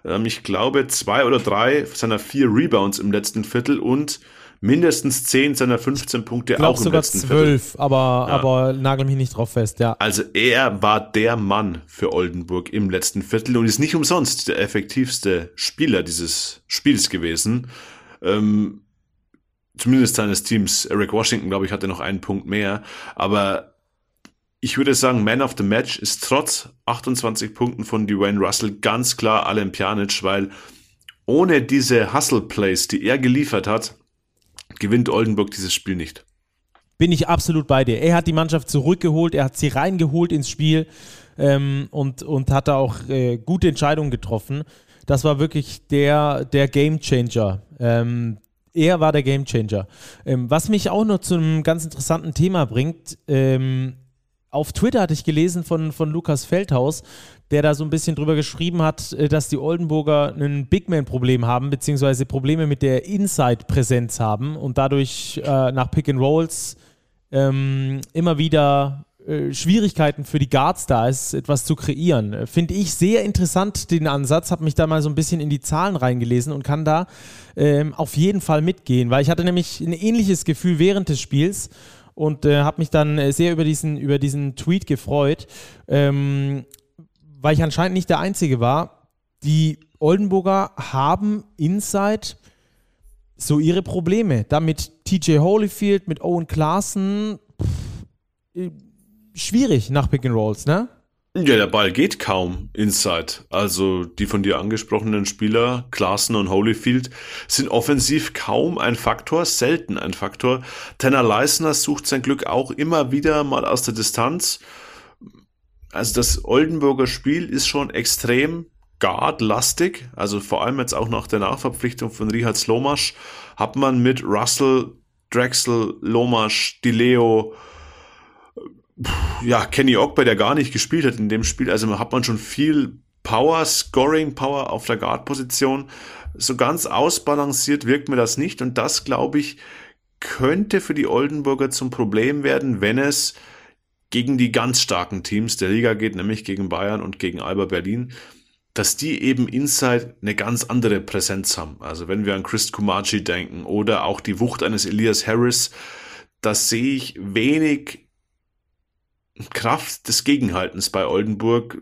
Ähm, ich glaube, zwei oder drei seiner vier Rebounds im letzten Viertel und mindestens 10 seiner 15 Punkte auch im sogar letzten 12, Viertel. aber, ja. aber nagel mich nicht drauf fest, ja. Also er war der Mann für Oldenburg im letzten Viertel und ist nicht umsonst der effektivste Spieler dieses Spiels gewesen. Ähm, zumindest seines Teams. Eric Washington, glaube ich, hatte noch einen Punkt mehr. Aber ich würde sagen, Man of the Match ist trotz 28 Punkten von Dwayne Russell ganz klar Alan Pjanic, weil ohne diese Hustle Plays, die er geliefert hat, gewinnt Oldenburg dieses Spiel nicht. Bin ich absolut bei dir. Er hat die Mannschaft zurückgeholt, er hat sie reingeholt ins Spiel ähm, und, und hat da auch äh, gute Entscheidungen getroffen. Das war wirklich der, der Game Changer. Ähm, er war der Gamechanger. Ähm, was mich auch noch zu einem ganz interessanten Thema bringt, ähm, auf Twitter hatte ich gelesen von, von Lukas Feldhaus, der da so ein bisschen drüber geschrieben hat, äh, dass die Oldenburger ein Bigman-Problem haben, beziehungsweise Probleme mit der Inside-Präsenz haben und dadurch äh, nach Pick and Rolls ähm, immer wieder äh, Schwierigkeiten für die Guards da ist, etwas zu kreieren. Finde ich sehr interessant den Ansatz, habe mich da mal so ein bisschen in die Zahlen reingelesen und kann da ähm, auf jeden Fall mitgehen, weil ich hatte nämlich ein ähnliches Gefühl während des Spiels und äh, habe mich dann äh, sehr über diesen, über diesen Tweet gefreut, ähm, weil ich anscheinend nicht der Einzige war. Die Oldenburger haben Inside so ihre Probleme. Da mit TJ Holyfield, mit Owen Klaassen, pff, schwierig nach Pick and Rolls, ne? Ja, der Ball geht kaum inside. Also die von dir angesprochenen Spieler, Klaassen und Holyfield, sind offensiv kaum ein Faktor, selten ein Faktor. Tanner Leisner sucht sein Glück auch immer wieder mal aus der Distanz. Also das Oldenburger Spiel ist schon extrem guard-lastig. Also vor allem jetzt auch nach der Nachverpflichtung von Richard Slomasch hat man mit Russell, Drexel, Lomasch, Dileo, ja, Kenny Ogba, der gar nicht gespielt hat in dem Spiel, also hat man schon viel Power, Scoring Power auf der Guard-Position. So ganz ausbalanciert wirkt mir das nicht und das, glaube ich, könnte für die Oldenburger zum Problem werden, wenn es gegen die ganz starken Teams der Liga geht, nämlich gegen Bayern und gegen Alba Berlin, dass die eben inside eine ganz andere Präsenz haben. Also wenn wir an Chris Kumachi denken oder auch die Wucht eines Elias Harris, da sehe ich wenig Kraft des Gegenhaltens bei Oldenburg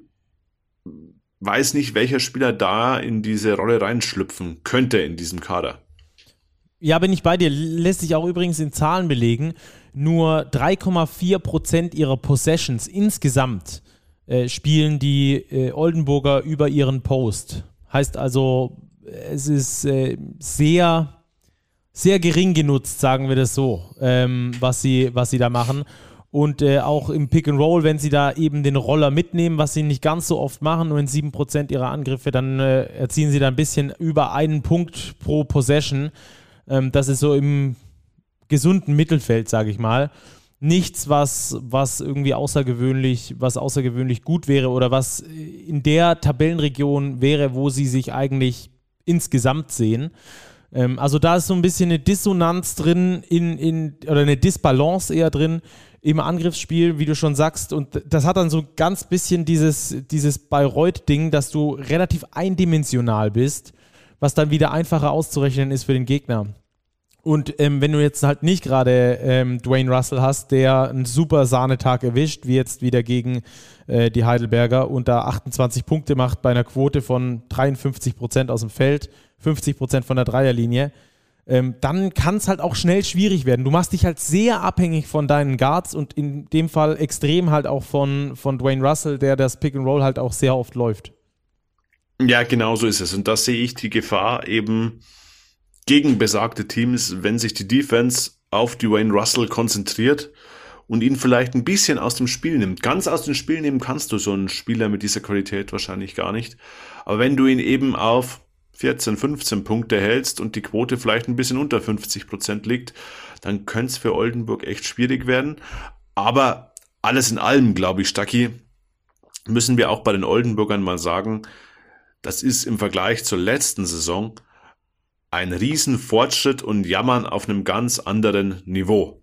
weiß nicht, welcher Spieler da in diese Rolle reinschlüpfen könnte in diesem Kader. Ja, bin ich bei dir. Lässt sich auch übrigens in Zahlen belegen. Nur 3,4 Prozent ihrer Possessions insgesamt äh, spielen die äh, Oldenburger über ihren Post. Heißt also, es ist äh, sehr, sehr gering genutzt, sagen wir das so, ähm, was, sie, was sie da machen. Und äh, auch im Pick and Roll, wenn sie da eben den Roller mitnehmen, was sie nicht ganz so oft machen, nur in 7% ihrer Angriffe, dann äh, erzielen sie da ein bisschen über einen Punkt pro Possession. Ähm, das ist so im gesunden Mittelfeld, sage ich mal. Nichts, was, was irgendwie außergewöhnlich, was außergewöhnlich gut wäre oder was in der Tabellenregion wäre, wo sie sich eigentlich insgesamt sehen. Ähm, also da ist so ein bisschen eine Dissonanz drin in, in, oder eine Disbalance eher drin im Angriffsspiel, wie du schon sagst. Und das hat dann so ganz bisschen dieses, dieses Bayreuth-Ding, dass du relativ eindimensional bist, was dann wieder einfacher auszurechnen ist für den Gegner. Und ähm, wenn du jetzt halt nicht gerade ähm, Dwayne Russell hast, der einen super Sahnetag erwischt, wie jetzt wieder gegen äh, die Heidelberger und da 28 Punkte macht bei einer Quote von 53 Prozent aus dem Feld, 50 Prozent von der Dreierlinie, ähm, dann kann es halt auch schnell schwierig werden. Du machst dich halt sehr abhängig von deinen Guards und in dem Fall extrem halt auch von, von Dwayne Russell, der das Pick and Roll halt auch sehr oft läuft. Ja, genau so ist es. Und da sehe ich die Gefahr eben gegen besagte Teams, wenn sich die Defense auf Dwayne Russell konzentriert und ihn vielleicht ein bisschen aus dem Spiel nimmt. Ganz aus dem Spiel nehmen kannst du so einen Spieler mit dieser Qualität wahrscheinlich gar nicht. Aber wenn du ihn eben auf 14, 15 Punkte hältst und die Quote vielleicht ein bisschen unter 50 Prozent liegt, dann könnte es für Oldenburg echt schwierig werden. Aber alles in allem, glaube ich, Stacki, müssen wir auch bei den Oldenburgern mal sagen, das ist im Vergleich zur letzten Saison ein Riesenfortschritt und Jammern auf einem ganz anderen Niveau.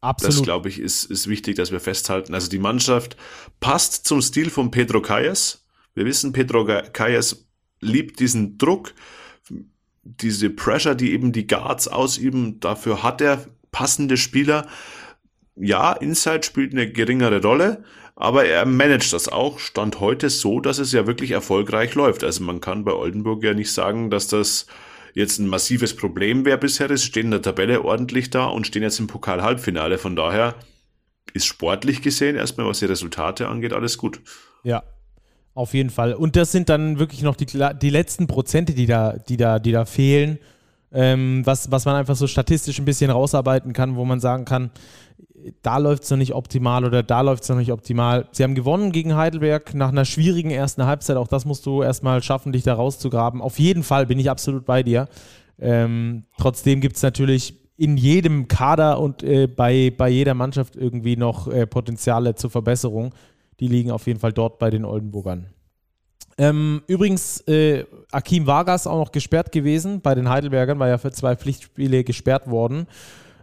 Absolut. Das, glaube ich, ist, ist wichtig, dass wir festhalten. Also die Mannschaft passt zum Stil von Pedro Calles. Wir wissen, Pedro Calles liebt diesen Druck, diese Pressure, die eben die Guards ausüben. Dafür hat er passende Spieler. Ja, Inside spielt eine geringere Rolle, aber er managt das auch, stand heute so, dass es ja wirklich erfolgreich läuft. Also man kann bei Oldenburg ja nicht sagen, dass das jetzt ein massives Problem wäre bisher. Es stehen in der Tabelle ordentlich da und stehen jetzt im Pokal-Halbfinale. Von daher ist sportlich gesehen erstmal, was die Resultate angeht, alles gut. Ja, auf jeden Fall. Und das sind dann wirklich noch die, die letzten Prozente, die da, die da, die da fehlen, ähm, was, was man einfach so statistisch ein bisschen rausarbeiten kann, wo man sagen kann, da läuft es noch nicht optimal oder da läuft es noch nicht optimal. Sie haben gewonnen gegen Heidelberg nach einer schwierigen ersten Halbzeit. Auch das musst du erstmal schaffen, dich da rauszugraben. Auf jeden Fall bin ich absolut bei dir. Ähm, trotzdem gibt es natürlich in jedem Kader und äh, bei, bei jeder Mannschaft irgendwie noch äh, Potenziale zur Verbesserung. Die liegen auf jeden Fall dort bei den Oldenburgern. Ähm, übrigens, äh, Akim Vargas auch noch gesperrt gewesen bei den Heidelbergern, war ja für zwei Pflichtspiele gesperrt worden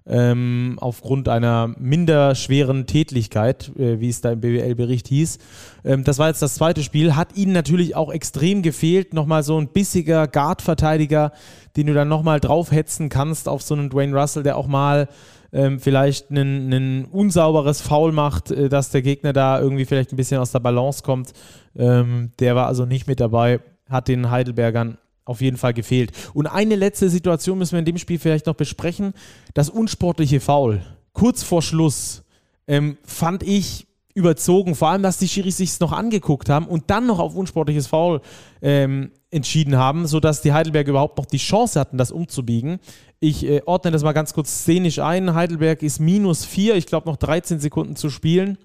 ähm, aufgrund einer minder schweren Tätlichkeit, äh, wie es da im BWL-Bericht hieß. Ähm, das war jetzt das zweite Spiel, hat ihnen natürlich auch extrem gefehlt. Nochmal so ein bissiger Guard-Verteidiger, den du dann nochmal draufhetzen kannst auf so einen Dwayne Russell, der auch mal ähm, vielleicht ein unsauberes Foul macht, äh, dass der Gegner da irgendwie vielleicht ein bisschen aus der Balance kommt. Ähm, der war also nicht mit dabei, hat den Heidelbergern auf jeden Fall gefehlt. Und eine letzte Situation müssen wir in dem Spiel vielleicht noch besprechen. Das unsportliche Foul. Kurz vor Schluss ähm, fand ich überzogen, vor allem, dass die Schiris sich noch angeguckt haben und dann noch auf unsportliches Foul ähm, entschieden haben, sodass die Heidelberg überhaupt noch die Chance hatten, das umzubiegen. Ich äh, ordne das mal ganz kurz szenisch ein. Heidelberg ist minus 4, ich glaube noch 13 Sekunden zu spielen,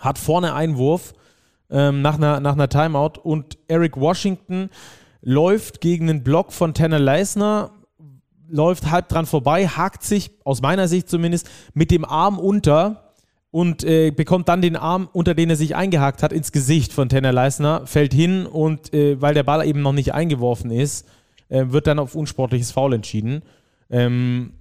hat vorne Einwurf ähm, nach, einer, nach einer Timeout und Eric Washington läuft gegen einen Block von Tanner Leisner, läuft halb dran vorbei, hakt sich, aus meiner Sicht zumindest, mit dem Arm unter und äh, bekommt dann den Arm, unter den er sich eingehakt hat, ins Gesicht von Tanner Leisner, fällt hin und äh, weil der Ball eben noch nicht eingeworfen ist, äh, wird dann auf unsportliches Foul entschieden. Ähm,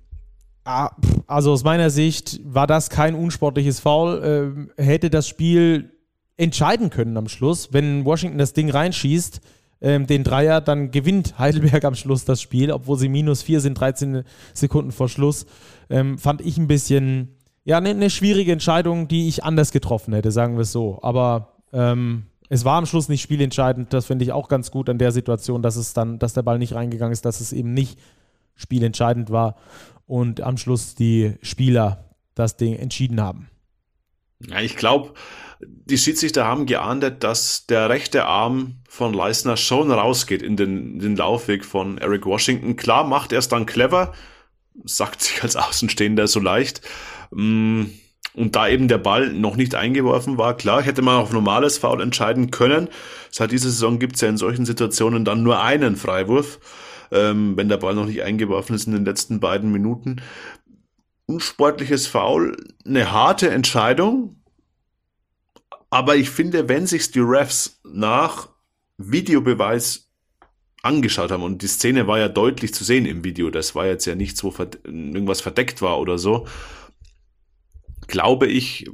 also aus meiner Sicht war das kein unsportliches Foul, äh, hätte das Spiel entscheiden können am Schluss, wenn Washington das Ding reinschießt ähm, den Dreier, dann gewinnt Heidelberg am Schluss das Spiel, obwohl sie minus vier sind, 13 Sekunden vor Schluss. Ähm, fand ich ein bisschen, ja, eine ne schwierige Entscheidung, die ich anders getroffen hätte, sagen wir es so. Aber ähm, es war am Schluss nicht spielentscheidend. Das finde ich auch ganz gut an der Situation, dass es dann, dass der Ball nicht reingegangen ist, dass es eben nicht spielentscheidend war und am Schluss die Spieler das Ding entschieden haben. Ja, ich glaube, die Schiedsrichter haben geahndet, dass der rechte Arm von Leisner schon rausgeht in den, den Laufweg von Eric Washington. Klar macht er es dann clever, sagt sich als Außenstehender so leicht. Mm, und da eben der Ball noch nicht eingeworfen war, klar, hätte man auf normales Foul entscheiden können. Seit dieser Saison gibt es ja in solchen Situationen dann nur einen Freiwurf, ähm, wenn der Ball noch nicht eingeworfen ist in den letzten beiden Minuten. Unsportliches Foul, eine harte Entscheidung, aber ich finde, wenn sich die Refs nach Videobeweis angeschaut haben und die Szene war ja deutlich zu sehen im Video, das war jetzt ja nichts, wo irgendwas verdeckt war oder so, glaube ich,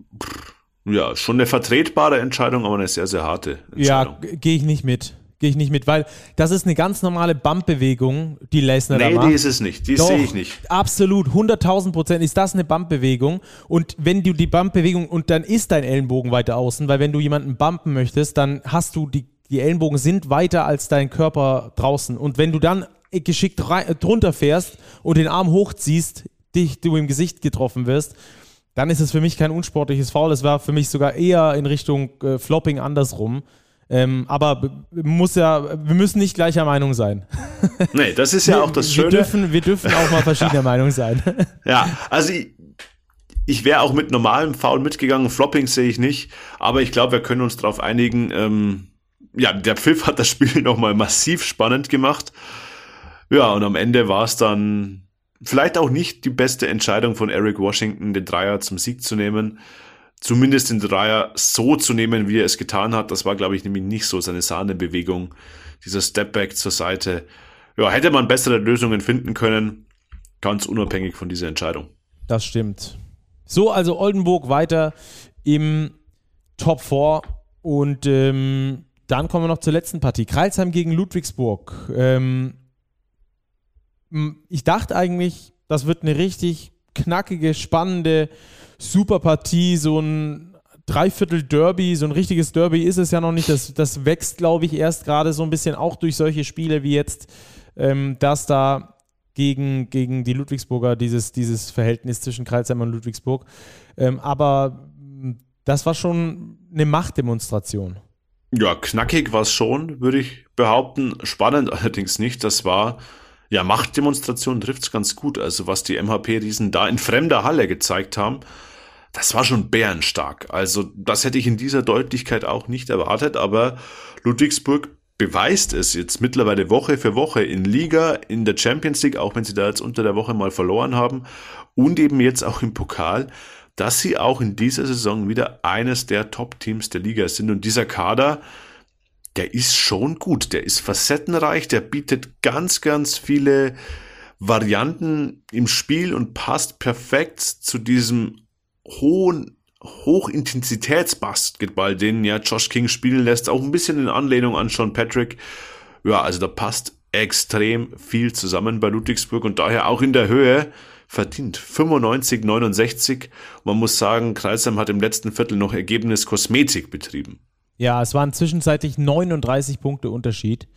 ja, schon eine vertretbare Entscheidung, aber eine sehr, sehr harte Entscheidung. Ja, gehe ich nicht mit. Gehe ich nicht mit, weil das ist eine ganz normale Bumpbewegung, die Lesnar nee, da macht. Nee, die ist es nicht. Die sehe ich nicht. Absolut, 100.000 Prozent ist das eine Bumpbewegung. Und wenn du die Bumpbewegung, und dann ist dein Ellenbogen weiter außen, weil wenn du jemanden bumpen möchtest, dann hast du die, die Ellenbogen sind weiter als dein Körper draußen. Und wenn du dann geschickt rein, drunter fährst und den Arm hochziehst, dich du im Gesicht getroffen wirst, dann ist es für mich kein unsportliches Foul. Es war für mich sogar eher in Richtung äh, Flopping andersrum. Ähm, aber muss ja, wir müssen nicht gleicher Meinung sein. Nee, das ist ja auch das Schöne. Wir dürfen, wir dürfen auch mal verschiedener Meinung sein. Ja, also ich, ich wäre auch mit normalem Foul mitgegangen. Flopping sehe ich nicht, aber ich glaube, wir können uns darauf einigen. Ähm, ja, der Pfiff hat das Spiel nochmal massiv spannend gemacht. Ja, und am Ende war es dann vielleicht auch nicht die beste Entscheidung von Eric Washington, den Dreier zum Sieg zu nehmen zumindest den Dreier so zu nehmen, wie er es getan hat. Das war, glaube ich, nämlich nicht so seine Sahnebewegung. Dieser Stepback zur Seite. Ja, hätte man bessere Lösungen finden können, ganz unabhängig von dieser Entscheidung. Das stimmt. So, also Oldenburg weiter im Top 4 und ähm, dann kommen wir noch zur letzten Partie. Kreilsheim gegen Ludwigsburg. Ähm, ich dachte eigentlich, das wird eine richtig knackige, spannende super Partie, so ein Dreiviertel Derby, so ein richtiges Derby ist es ja noch nicht. Das, das wächst, glaube ich, erst gerade so ein bisschen auch durch solche Spiele wie jetzt, ähm, dass da gegen, gegen die Ludwigsburger dieses, dieses Verhältnis zwischen Kreuzheim und Ludwigsburg. Ähm, aber das war schon eine Machtdemonstration. Ja, knackig war es schon, würde ich behaupten. Spannend allerdings nicht. Das war, ja, Machtdemonstration trifft es ganz gut. Also was die MHP-Riesen da in fremder Halle gezeigt haben, das war schon bärenstark. Also das hätte ich in dieser Deutlichkeit auch nicht erwartet, aber Ludwigsburg beweist es jetzt mittlerweile Woche für Woche in Liga, in der Champions League, auch wenn sie da jetzt unter der Woche mal verloren haben und eben jetzt auch im Pokal, dass sie auch in dieser Saison wieder eines der Top-Teams der Liga sind. Und dieser Kader, der ist schon gut, der ist facettenreich, der bietet ganz, ganz viele Varianten im Spiel und passt perfekt zu diesem hohen Hochintensitätsbasketball, den ja Josh King spielen lässt, auch ein bisschen in Anlehnung an Sean Patrick. Ja, also da passt extrem viel zusammen bei Ludwigsburg und daher auch in der Höhe verdient. 95, 69. Man muss sagen, Kreisheim hat im letzten Viertel noch Ergebnis Kosmetik betrieben. Ja, es waren zwischenzeitlich 39 Punkte Unterschied.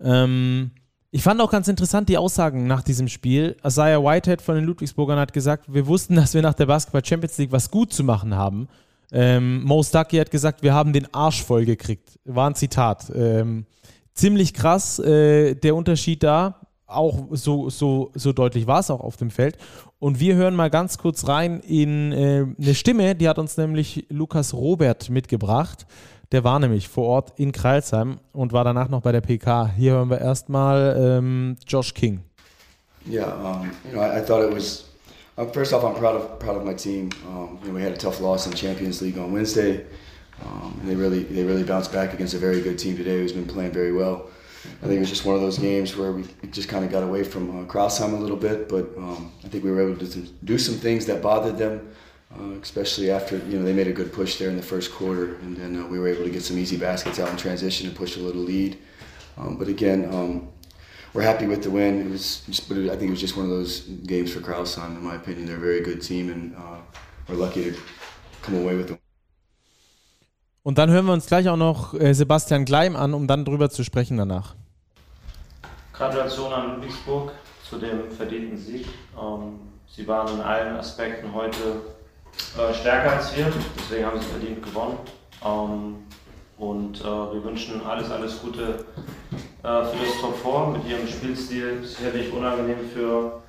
Ähm, ich fand auch ganz interessant die Aussagen nach diesem Spiel. Isaiah Whitehead von den Ludwigsburgern hat gesagt, wir wussten, dass wir nach der Basketball Champions League was gut zu machen haben. Ähm, Mo Stuckey hat gesagt, wir haben den Arsch voll gekriegt. War ein Zitat. Ähm, ziemlich krass, äh, der Unterschied da. Auch so, so, so deutlich war es auch auf dem Feld. Und wir hören mal ganz kurz rein in äh, eine Stimme, die hat uns nämlich Lukas Robert mitgebracht. Der war nämlich vor Ort in Kreilsheim und war danach noch bei der PK. Hier hören wir erstmal ähm, Josh King. Yeah, um, you know, I, thought it was. Uh, first off, I'm proud of proud of my team. Um, you know, we had a tough loss in Champions League on Wednesday. Um, they really they really bounced back against a very good team today, who's been playing very well. I think it was just one of those games where we just kind of got away from uh, Crossheim a little bit, but um, I think we were able to do some things that bothered them. Uh, especially after you know they made a good push there in the first quarter, and then uh, we were able to get some easy baskets out in transition and push a little lead. Um, but again, um, we're happy with the win. It was, just, but I think it was just one of those games for Krausheim. In my opinion, they're a very good team, and uh, we're lucky to come away with them. Und dann hören wir uns gleich auch noch äh, Sebastian Gleim an, um dann drüber zu sprechen danach. Gratulation an Ludwigsburg zu dem verdienten Sieg. Ähm, sie waren in allen Aspekten heute äh, stärker als wir, deswegen haben sie verdient gewonnen. Ähm, und äh, wir wünschen alles, alles Gute äh, für das Top 4 mit ihrem Spielstil. Sicherlich unangenehm für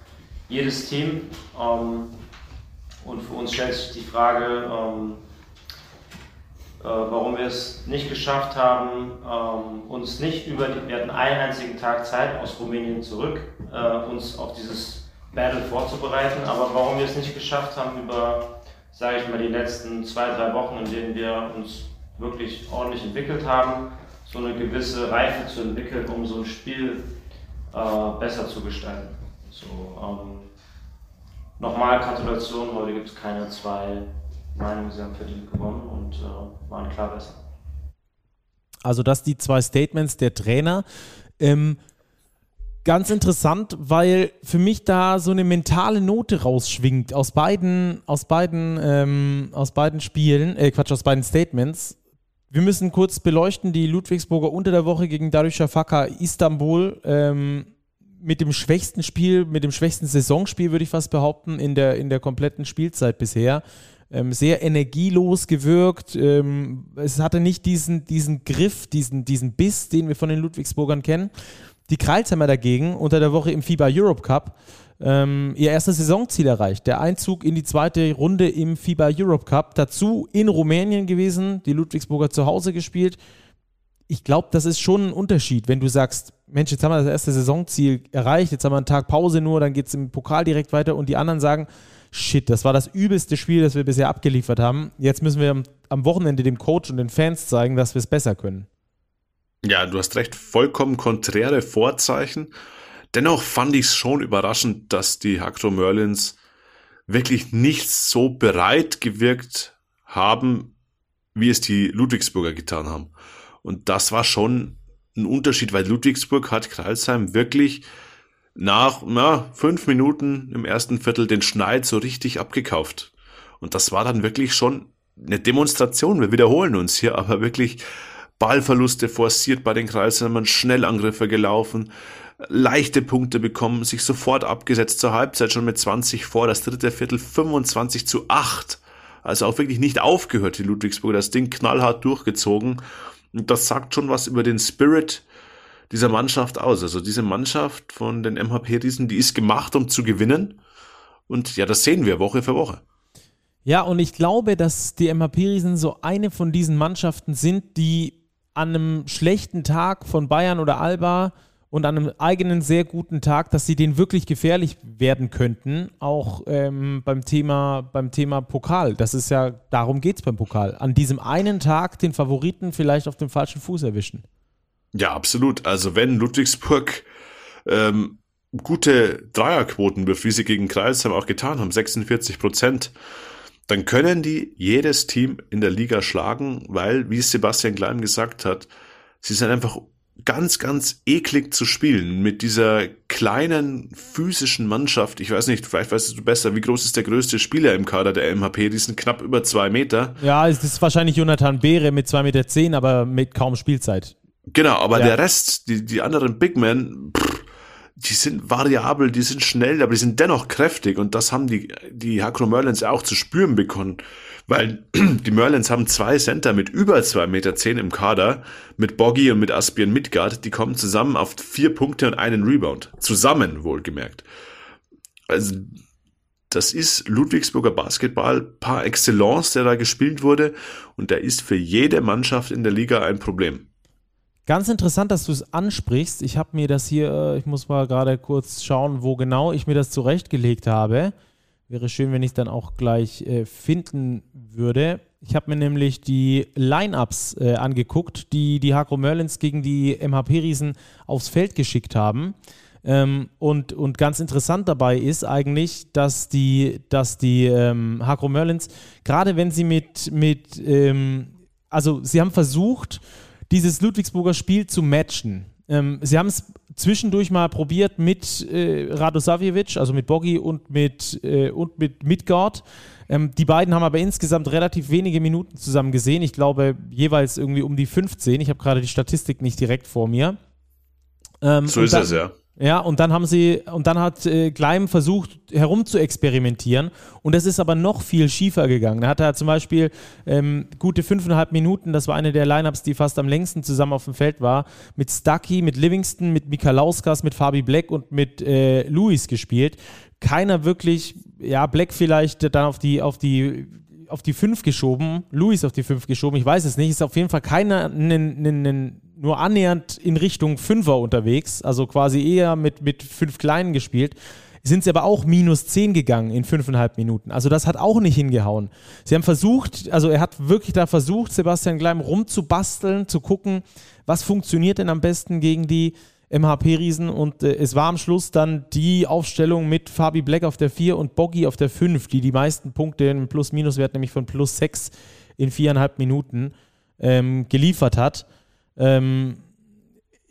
jedes Team. Ähm, und für uns stellt sich die Frage, ähm, äh, warum wir es nicht geschafft haben, ähm, uns nicht über die, wir hatten einen einzigen Tag Zeit aus Rumänien zurück, äh, uns auf dieses Battle vorzubereiten, aber warum wir es nicht geschafft haben, über sage ich mal, die letzten zwei, drei Wochen, in denen wir uns wirklich ordentlich entwickelt haben, so eine gewisse Reife zu entwickeln, um so ein Spiel äh, besser zu gestalten. So, ähm, nochmal Gratulation, heute gibt es keine zwei Meinungen, sie haben verdient gewonnen und äh, waren klar besser. Also das die zwei Statements der Trainer. Ähm, ganz interessant, weil für mich da so eine mentale Note rausschwingt aus beiden, aus beiden, ähm, aus beiden Spielen, äh Quatsch, aus beiden Statements. Wir müssen kurz beleuchten, die Ludwigsburger unter der Woche gegen Darüşşafaka Istanbul ähm, mit dem schwächsten Spiel, mit dem schwächsten Saisonspiel, würde ich fast behaupten, in der, in der kompletten Spielzeit bisher. Ähm, sehr energielos gewirkt. Ähm, es hatte nicht diesen, diesen Griff, diesen, diesen Biss, den wir von den Ludwigsburgern kennen. Die Kreilsheimer dagegen unter der Woche im FIBA Europe Cup ähm, ihr erstes Saisonziel erreicht. Der Einzug in die zweite Runde im FIBA Europe Cup. Dazu in Rumänien gewesen, die Ludwigsburger zu Hause gespielt. Ich glaube, das ist schon ein Unterschied, wenn du sagst, Mensch, jetzt haben wir das erste Saisonziel erreicht, jetzt haben wir einen Tag Pause nur, dann geht es im Pokal direkt weiter und die anderen sagen, shit, das war das übelste Spiel, das wir bisher abgeliefert haben. Jetzt müssen wir am Wochenende dem Coach und den Fans zeigen, dass wir es besser können. Ja, du hast recht, vollkommen konträre Vorzeichen. Dennoch fand ich es schon überraschend, dass die Hakro Merlins wirklich nicht so bereit gewirkt haben, wie es die Ludwigsburger getan haben. Und das war schon ein Unterschied, weil Ludwigsburg hat Kreilsheim wirklich nach na, fünf Minuten im ersten Viertel den Schneid so richtig abgekauft. Und das war dann wirklich schon eine Demonstration. Wir wiederholen uns hier, aber wirklich Ballverluste forciert bei den Kreisheimern, Schnellangriffe gelaufen, leichte Punkte bekommen, sich sofort abgesetzt zur Halbzeit schon mit 20 vor, das dritte Viertel 25 zu 8. Also auch wirklich nicht aufgehört, die Ludwigsburg, das Ding knallhart durchgezogen. Und das sagt schon was über den Spirit dieser Mannschaft aus. Also diese Mannschaft von den MHP-Riesen, die ist gemacht, um zu gewinnen. Und ja, das sehen wir Woche für Woche. Ja, und ich glaube, dass die MHP-Riesen so eine von diesen Mannschaften sind, die an einem schlechten Tag von Bayern oder Alba und an einem eigenen sehr guten Tag, dass sie den wirklich gefährlich werden könnten, auch ähm, beim, Thema, beim Thema Pokal. Das ist ja, darum geht es beim Pokal. An diesem einen Tag den Favoriten vielleicht auf dem falschen Fuß erwischen. Ja, absolut. Also wenn Ludwigsburg ähm, gute Dreierquoten wie sie gegen Kreisheim auch getan haben, 46 Prozent, dann können die jedes Team in der Liga schlagen, weil, wie Sebastian Klein gesagt hat, sie sind einfach ganz, ganz eklig zu spielen mit dieser kleinen physischen Mannschaft. Ich weiß nicht, vielleicht weißt du besser, wie groß ist der größte Spieler im Kader der MHP? Die sind knapp über zwei Meter. Ja, es ist wahrscheinlich Jonathan Beere mit zwei Meter, zehn, aber mit kaum Spielzeit. Genau, aber ja. der Rest, die, die anderen Big Men, pff, die sind variabel, die sind schnell, aber die sind dennoch kräftig und das haben die, die Hakro Merlins auch zu spüren bekommen, weil die Merlins haben zwei Center mit über zwei Meter zehn im Kader, mit Boggy und mit Aspian Midgard, die kommen zusammen auf vier Punkte und einen Rebound. Zusammen, wohlgemerkt. Also, das ist Ludwigsburger Basketball par excellence, der da gespielt wurde und der ist für jede Mannschaft in der Liga ein Problem. Ganz interessant, dass du es ansprichst. Ich habe mir das hier, äh, ich muss mal gerade kurz schauen, wo genau ich mir das zurechtgelegt habe. Wäre schön, wenn ich es dann auch gleich äh, finden würde. Ich habe mir nämlich die Lineups äh, angeguckt, die die Hakro Merlins gegen die MHP-Riesen aufs Feld geschickt haben. Ähm, und, und ganz interessant dabei ist eigentlich, dass die, dass die ähm, Hakro Merlins, gerade wenn sie mit, mit ähm, also sie haben versucht, dieses Ludwigsburger Spiel zu matchen. Ähm, sie haben es zwischendurch mal probiert mit äh, Radosavjevic, also mit Boggy und mit, äh, und mit Midgard. Ähm, die beiden haben aber insgesamt relativ wenige Minuten zusammen gesehen. Ich glaube jeweils irgendwie um die 15. Ich habe gerade die Statistik nicht direkt vor mir. Ähm, so ist es, ja. Ja, und dann haben sie, und dann hat äh, Gleim versucht, herum zu experimentieren. Und das ist aber noch viel schiefer gegangen. Da hat er zum Beispiel ähm, gute fünfeinhalb Minuten, das war eine der Lineups, die fast am längsten zusammen auf dem Feld war, mit Stucky, mit Livingston, mit Mikalauskas, mit Fabi Black und mit äh, Luis gespielt. Keiner wirklich, ja, Black vielleicht dann auf die, auf die auf die 5 geschoben, Luis auf die 5 geschoben, ich weiß es nicht, ist auf jeden Fall keiner nur annähernd in Richtung Fünfer unterwegs, also quasi eher mit, mit fünf Kleinen gespielt. Sind sie aber auch minus 10 gegangen in fünfeinhalb Minuten. Also das hat auch nicht hingehauen. Sie haben versucht, also er hat wirklich da versucht, Sebastian Gleim rumzubasteln, zu gucken, was funktioniert denn am besten gegen die MHP-Riesen und äh, es war am Schluss dann die Aufstellung mit Fabi Black auf der 4 und Boggy auf der 5, die die meisten Punkte im Plus-Minus-Wert, nämlich von plus 6 in viereinhalb Minuten ähm, geliefert hat. Ähm,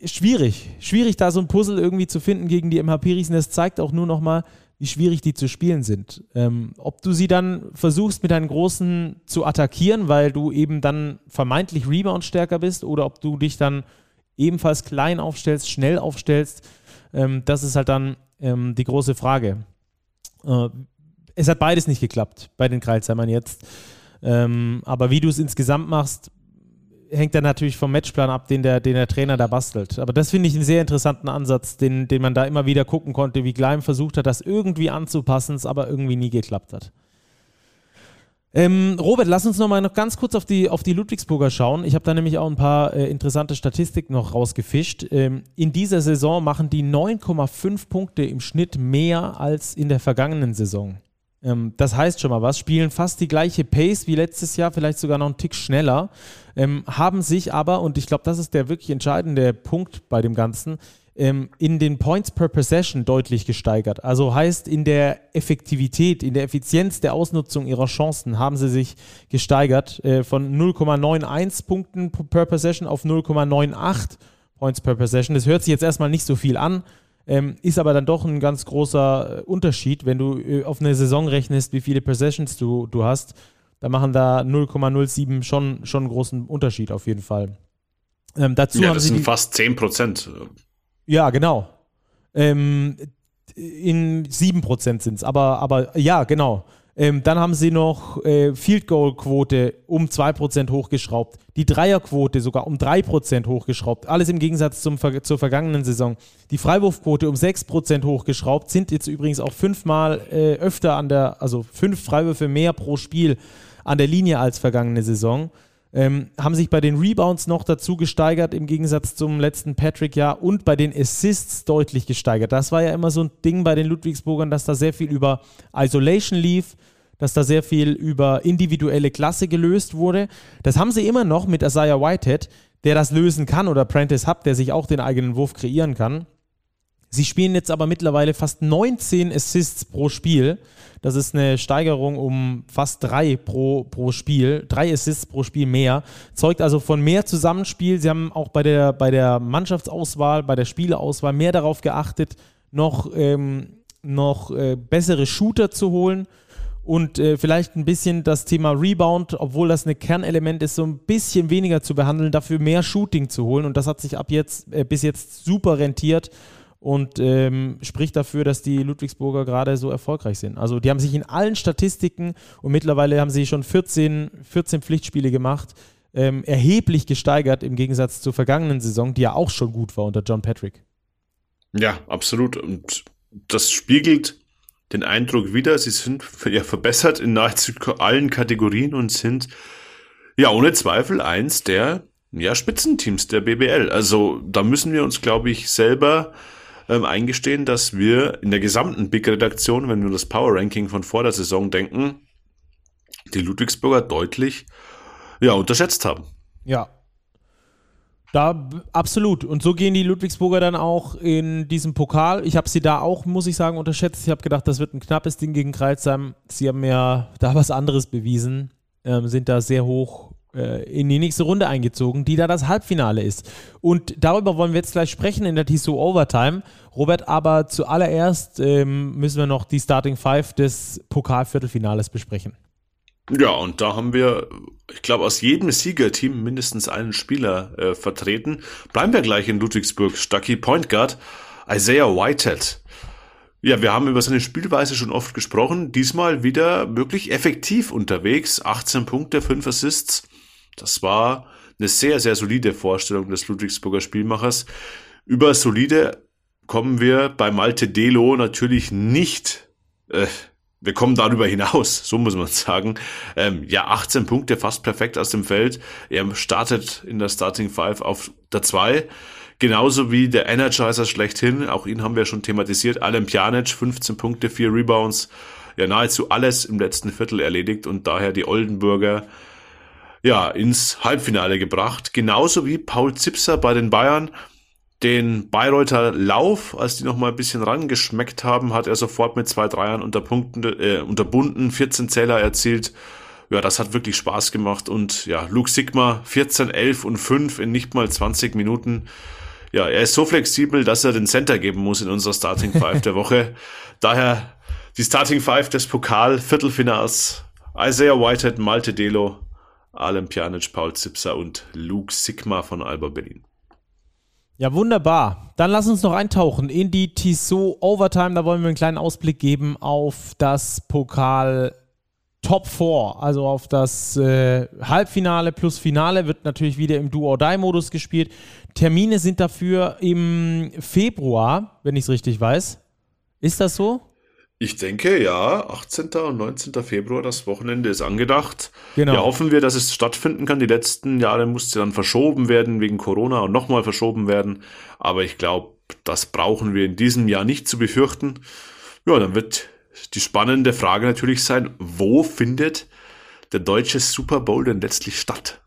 schwierig, schwierig da so ein Puzzle irgendwie zu finden gegen die MHP-Riesen. Das zeigt auch nur nochmal, wie schwierig die zu spielen sind. Ähm, ob du sie dann versuchst mit deinen Großen zu attackieren, weil du eben dann vermeintlich Rebound stärker bist, oder ob du dich dann ebenfalls klein aufstellst, schnell aufstellst, ähm, das ist halt dann ähm, die große Frage. Äh, es hat beides nicht geklappt bei den Kreilsheimern jetzt. Ähm, aber wie du es insgesamt machst, hängt dann natürlich vom Matchplan ab, den der, den der Trainer da bastelt. Aber das finde ich einen sehr interessanten Ansatz, den, den man da immer wieder gucken konnte, wie Gleim versucht hat, das irgendwie anzupassen, es aber irgendwie nie geklappt hat. Ähm, Robert, lass uns noch mal noch ganz kurz auf die, auf die Ludwigsburger schauen. Ich habe da nämlich auch ein paar äh, interessante Statistiken noch rausgefischt. Ähm, in dieser Saison machen die 9,5 Punkte im Schnitt mehr als in der vergangenen Saison. Ähm, das heißt schon mal was, spielen fast die gleiche Pace wie letztes Jahr, vielleicht sogar noch einen Tick schneller, ähm, haben sich aber, und ich glaube, das ist der wirklich entscheidende Punkt bei dem Ganzen, ähm, in den Points per Possession deutlich gesteigert. Also heißt, in der Effektivität, in der Effizienz der Ausnutzung ihrer Chancen haben sie sich gesteigert äh, von 0,91 Punkten per Possession auf 0,98 Points per Possession. Das hört sich jetzt erstmal nicht so viel an, ähm, ist aber dann doch ein ganz großer äh, Unterschied, wenn du äh, auf eine Saison rechnest, wie viele Possessions du, du hast. Da machen da 0,07 schon, schon einen großen Unterschied auf jeden Fall. Ähm, dazu ja, das sind fast 10 Prozent. Ja, genau. Ähm, in 7% sind es, aber, aber ja, genau. Ähm, dann haben sie noch äh, Field Goal Quote um 2% hochgeschraubt, die Dreierquote sogar um 3% hochgeschraubt, alles im Gegensatz zum, zur vergangenen Saison. Die Freiwurfquote um 6% hochgeschraubt, sind jetzt übrigens auch fünfmal äh, öfter an der, also fünf Freiwürfe mehr pro Spiel an der Linie als vergangene Saison. Ähm, haben sich bei den Rebounds noch dazu gesteigert im Gegensatz zum letzten Patrick-Jahr und bei den Assists deutlich gesteigert. Das war ja immer so ein Ding bei den Ludwigsburgern, dass da sehr viel über Isolation lief, dass da sehr viel über individuelle Klasse gelöst wurde. Das haben sie immer noch mit Isaiah Whitehead, der das lösen kann, oder Prentice Hub, der sich auch den eigenen Wurf kreieren kann. Sie spielen jetzt aber mittlerweile fast 19 Assists pro Spiel. Das ist eine Steigerung um fast drei pro, pro Spiel, drei Assists pro Spiel mehr. Zeugt also von mehr Zusammenspiel. Sie haben auch bei der, bei der Mannschaftsauswahl, bei der Spieleauswahl mehr darauf geachtet, noch, ähm, noch äh, bessere Shooter zu holen und äh, vielleicht ein bisschen das Thema Rebound, obwohl das ein Kernelement ist, so ein bisschen weniger zu behandeln, dafür mehr Shooting zu holen. Und das hat sich ab jetzt äh, bis jetzt super rentiert und ähm, spricht dafür, dass die Ludwigsburger gerade so erfolgreich sind. Also die haben sich in allen Statistiken und mittlerweile haben sie schon 14, 14 Pflichtspiele gemacht, ähm, erheblich gesteigert im Gegensatz zur vergangenen Saison, die ja auch schon gut war unter John Patrick. Ja, absolut. Und das spiegelt den Eindruck wieder, sie sind ja verbessert in nahezu allen Kategorien und sind ja ohne Zweifel eins der ja, Spitzenteams der BBL. Also da müssen wir uns, glaube ich, selber ähm, eingestehen, dass wir in der gesamten Big-Redaktion, wenn wir das Power-Ranking von vor der Saison denken, die Ludwigsburger deutlich ja, unterschätzt haben. Ja, da absolut. Und so gehen die Ludwigsburger dann auch in diesem Pokal. Ich habe sie da auch, muss ich sagen, unterschätzt. Ich habe gedacht, das wird ein knappes Ding gegen Kreuzheim. Sie haben ja da was anderes bewiesen, ähm, sind da sehr hoch in die nächste Runde eingezogen, die da das Halbfinale ist. Und darüber wollen wir jetzt gleich sprechen in der TSO Overtime. Robert, aber zuallererst ähm, müssen wir noch die Starting Five des Pokalviertelfinales besprechen. Ja, und da haben wir, ich glaube, aus jedem Siegerteam mindestens einen Spieler äh, vertreten. Bleiben wir gleich in Ludwigsburg. Stucky Point Guard, Isaiah Whitehead. Ja, wir haben über seine Spielweise schon oft gesprochen. Diesmal wieder wirklich effektiv unterwegs. 18 Punkte, 5 Assists. Das war eine sehr, sehr solide Vorstellung des Ludwigsburger Spielmachers. Über solide kommen wir bei Malte Delo natürlich nicht äh, wir kommen darüber hinaus, so muss man sagen. Ähm, ja, 18 Punkte, fast perfekt aus dem Feld. Er startet in der Starting Five auf der 2. Genauso wie der Energizer schlechthin. Auch ihn haben wir schon thematisiert. Alan Pjanic, 15 Punkte, 4 Rebounds. Ja, nahezu alles im letzten Viertel erledigt und daher die Oldenburger ja, ins Halbfinale gebracht. Genauso wie Paul Zipser bei den Bayern den Bayreuther Lauf, als die noch mal ein bisschen rangeschmeckt haben, hat er sofort mit zwei Dreiern unter Punkten, äh, unterbunden, 14 Zähler erzielt. Ja, das hat wirklich Spaß gemacht und ja, Luke Sigma 14, 11 und 5 in nicht mal 20 Minuten. Ja, er ist so flexibel, dass er den Center geben muss in unserer Starting Five der Woche. Daher die Starting Five des Pokal Viertelfinals. Isaiah Whitehead, Malte Delo, Alem Pjanic, Paul Zipser und Luke Sigma von Alba Berlin. Ja, wunderbar. Dann lass uns noch eintauchen in die Tissot Overtime. Da wollen wir einen kleinen Ausblick geben auf das Pokal Top 4, also auf das äh, Halbfinale plus Finale wird natürlich wieder im Do-or-Die-Modus gespielt. Termine sind dafür im Februar, wenn ich es richtig weiß. Ist das so? Ich denke, ja, 18. und 19. Februar, das Wochenende ist angedacht. Genau. Ja, hoffen wir, dass es stattfinden kann. Die letzten Jahre musste dann verschoben werden wegen Corona und nochmal verschoben werden. Aber ich glaube, das brauchen wir in diesem Jahr nicht zu befürchten. Ja, dann wird die spannende Frage natürlich sein, wo findet der deutsche Super Bowl denn letztlich statt?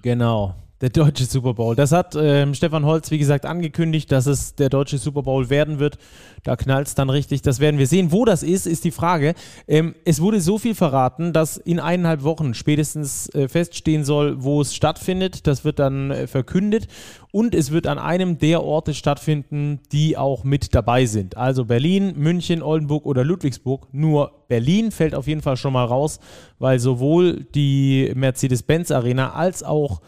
Genau. Der deutsche Super Bowl. Das hat ähm, Stefan Holz, wie gesagt, angekündigt, dass es der deutsche Super Bowl werden wird. Da knallt es dann richtig. Das werden wir sehen. Wo das ist, ist die Frage. Ähm, es wurde so viel verraten, dass in eineinhalb Wochen spätestens äh, feststehen soll, wo es stattfindet. Das wird dann äh, verkündet. Und es wird an einem der Orte stattfinden, die auch mit dabei sind. Also Berlin, München, Oldenburg oder Ludwigsburg. Nur Berlin fällt auf jeden Fall schon mal raus, weil sowohl die Mercedes-Benz Arena als auch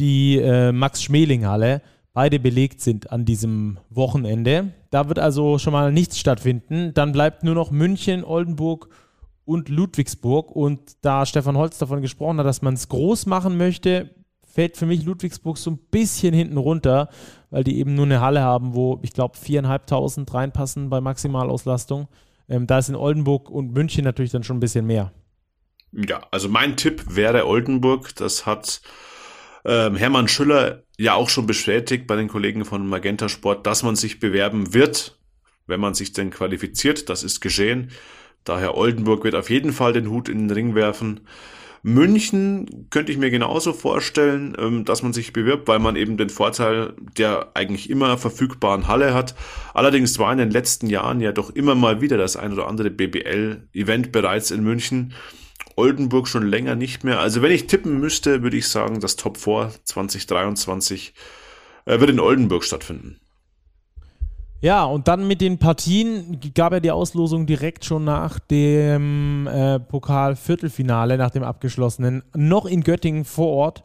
äh, Max-Schmeling-Halle beide belegt sind an diesem Wochenende. Da wird also schon mal nichts stattfinden. Dann bleibt nur noch München, Oldenburg und Ludwigsburg. Und da Stefan Holz davon gesprochen hat, dass man es groß machen möchte, fällt für mich Ludwigsburg so ein bisschen hinten runter, weil die eben nur eine Halle haben, wo ich glaube 4.500 reinpassen bei Maximalauslastung. Ähm, da ist in Oldenburg und München natürlich dann schon ein bisschen mehr. Ja, also mein Tipp wäre Oldenburg. Das hat ähm, Hermann Schüller ja auch schon bestätigt bei den Kollegen von Magenta Sport, dass man sich bewerben wird, wenn man sich denn qualifiziert. Das ist geschehen. Daher Oldenburg wird auf jeden Fall den Hut in den Ring werfen. München könnte ich mir genauso vorstellen, ähm, dass man sich bewirbt, weil man eben den Vorteil der eigentlich immer verfügbaren Halle hat. Allerdings war in den letzten Jahren ja doch immer mal wieder das ein oder andere BBL-Event bereits in München. Oldenburg schon länger nicht mehr. Also wenn ich tippen müsste, würde ich sagen, das Top 4 2023 äh, wird in Oldenburg stattfinden. Ja, und dann mit den Partien gab er die Auslosung direkt schon nach dem äh, Pokal-Viertelfinale, nach dem abgeschlossenen, noch in Göttingen vor Ort.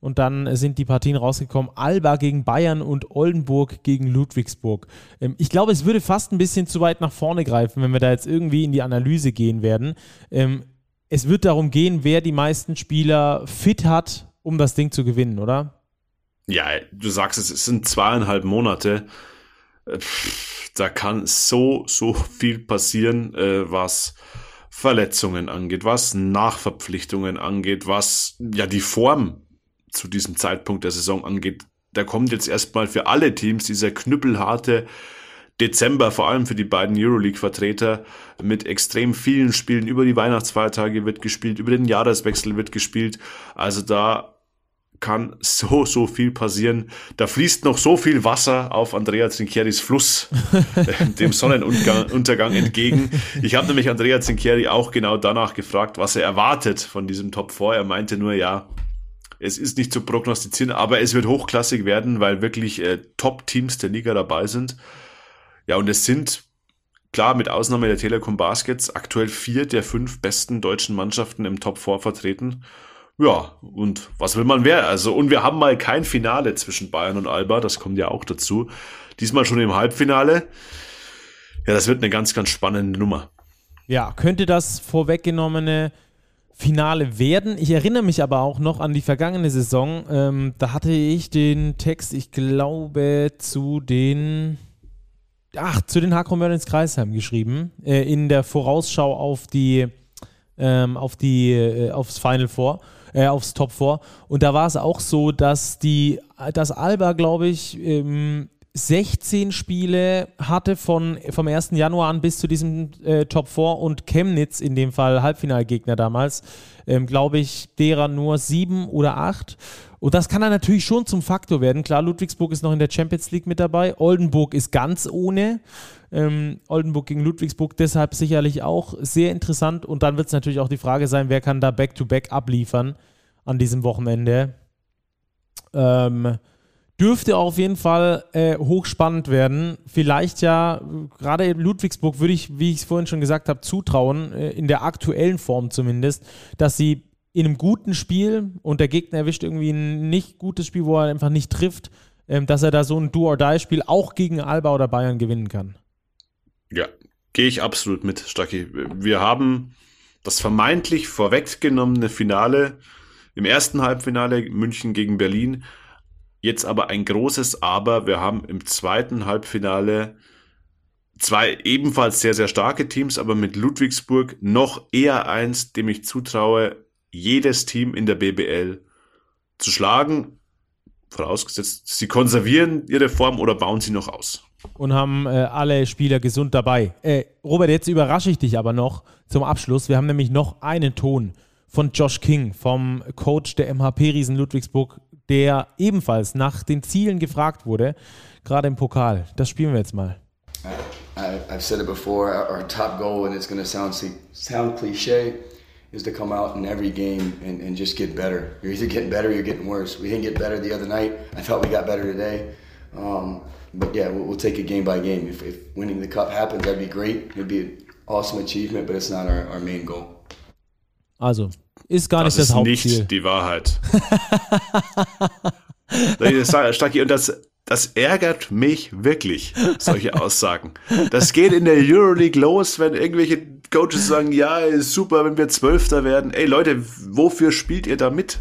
Und dann sind die Partien rausgekommen. Alba gegen Bayern und Oldenburg gegen Ludwigsburg. Ähm, ich glaube, es würde fast ein bisschen zu weit nach vorne greifen, wenn wir da jetzt irgendwie in die Analyse gehen werden. Ähm, es wird darum gehen, wer die meisten Spieler fit hat, um das Ding zu gewinnen, oder? Ja, du sagst es, es sind zweieinhalb Monate. Da kann so, so viel passieren, äh, was Verletzungen angeht, was Nachverpflichtungen angeht, was ja die Form zu diesem Zeitpunkt der Saison angeht. Da kommt jetzt erstmal für alle Teams dieser knüppelharte Dezember, vor allem für die beiden Euroleague-Vertreter, mit extrem vielen Spielen. Über die Weihnachtsfeiertage wird gespielt, über den Jahreswechsel wird gespielt. Also da kann so, so viel passieren. Da fließt noch so viel Wasser auf Andrea Trinchieris Fluss, dem Sonnenuntergang entgegen. Ich habe nämlich Andrea Trinchieri auch genau danach gefragt, was er erwartet von diesem Top 4. Er meinte nur, ja, es ist nicht zu prognostizieren, aber es wird hochklassig werden, weil wirklich äh, Top-Teams der Liga dabei sind. Ja, und es sind klar mit Ausnahme der Telekom Baskets aktuell vier der fünf besten deutschen Mannschaften im Top 4 vertreten. Ja, und was will man mehr? Also, und wir haben mal kein Finale zwischen Bayern und Alba, das kommt ja auch dazu. Diesmal schon im Halbfinale. Ja, das wird eine ganz, ganz spannende Nummer. Ja, könnte das vorweggenommene Finale werden. Ich erinnere mich aber auch noch an die vergangene Saison. Ähm, da hatte ich den Text, ich glaube, zu den ach, zu den Hakro Merlins Kreisheim geschrieben, äh, in der Vorausschau auf die, ähm, auf die, äh, aufs Final Four, äh, aufs Top 4. Und da war es auch so, dass die, dass Alba, glaube ich, ähm, 16 Spiele hatte von, vom 1. Januar an bis zu diesem äh, Top 4 und Chemnitz in dem Fall Halbfinalgegner damals, ähm, glaube ich, derer nur sieben oder acht. Und das kann dann natürlich schon zum Faktor werden. Klar, Ludwigsburg ist noch in der Champions League mit dabei. Oldenburg ist ganz ohne. Ähm, Oldenburg gegen Ludwigsburg deshalb sicherlich auch sehr interessant. Und dann wird es natürlich auch die Frage sein, wer kann da Back-to-Back -back abliefern an diesem Wochenende. Ähm, dürfte auf jeden Fall äh, hochspannend werden. Vielleicht ja, gerade Ludwigsburg würde ich, wie ich es vorhin schon gesagt habe, zutrauen, äh, in der aktuellen Form zumindest, dass sie in einem guten Spiel und der Gegner erwischt irgendwie ein nicht gutes Spiel, wo er einfach nicht trifft, ähm, dass er da so ein Do-or-Die-Spiel auch gegen Alba oder Bayern gewinnen kann. Ja, gehe ich absolut mit, Stacki. Wir haben das vermeintlich vorweggenommene Finale im ersten Halbfinale München gegen Berlin. Jetzt aber ein großes Aber. Wir haben im zweiten Halbfinale zwei ebenfalls sehr, sehr starke Teams, aber mit Ludwigsburg noch eher eins, dem ich zutraue, jedes Team in der BBL zu schlagen, vorausgesetzt, sie konservieren ihre Form oder bauen sie noch aus. Und haben äh, alle Spieler gesund dabei. Äh, Robert, jetzt überrasche ich dich aber noch zum Abschluss. Wir haben nämlich noch einen Ton von Josh King, vom Coach der MHP Riesen Ludwigsburg, der ebenfalls nach den Zielen gefragt wurde, gerade im Pokal. Das spielen wir jetzt mal. I, I've said it before, our top goal, and it's going to sound, sound cliche, is to come out in every game and, and just get better. You're either getting better or you're getting worse. We didn't get better the other night. I thought we got better today. Um, but yeah, we'll, we'll, take it game by game. If, if, winning the cup happens, that'd be great. It'd be an awesome achievement, but it's not our, our main goal. Also, ist gar das nicht das ist Hauptziel. nicht die Wahrheit. Stacki, und das das ärgert mich wirklich, solche Aussagen. Das geht in der Euroleague los, wenn irgendwelche Coaches sagen, ja, ist super, wenn wir Zwölfter werden. Ey Leute, wofür spielt ihr da mit?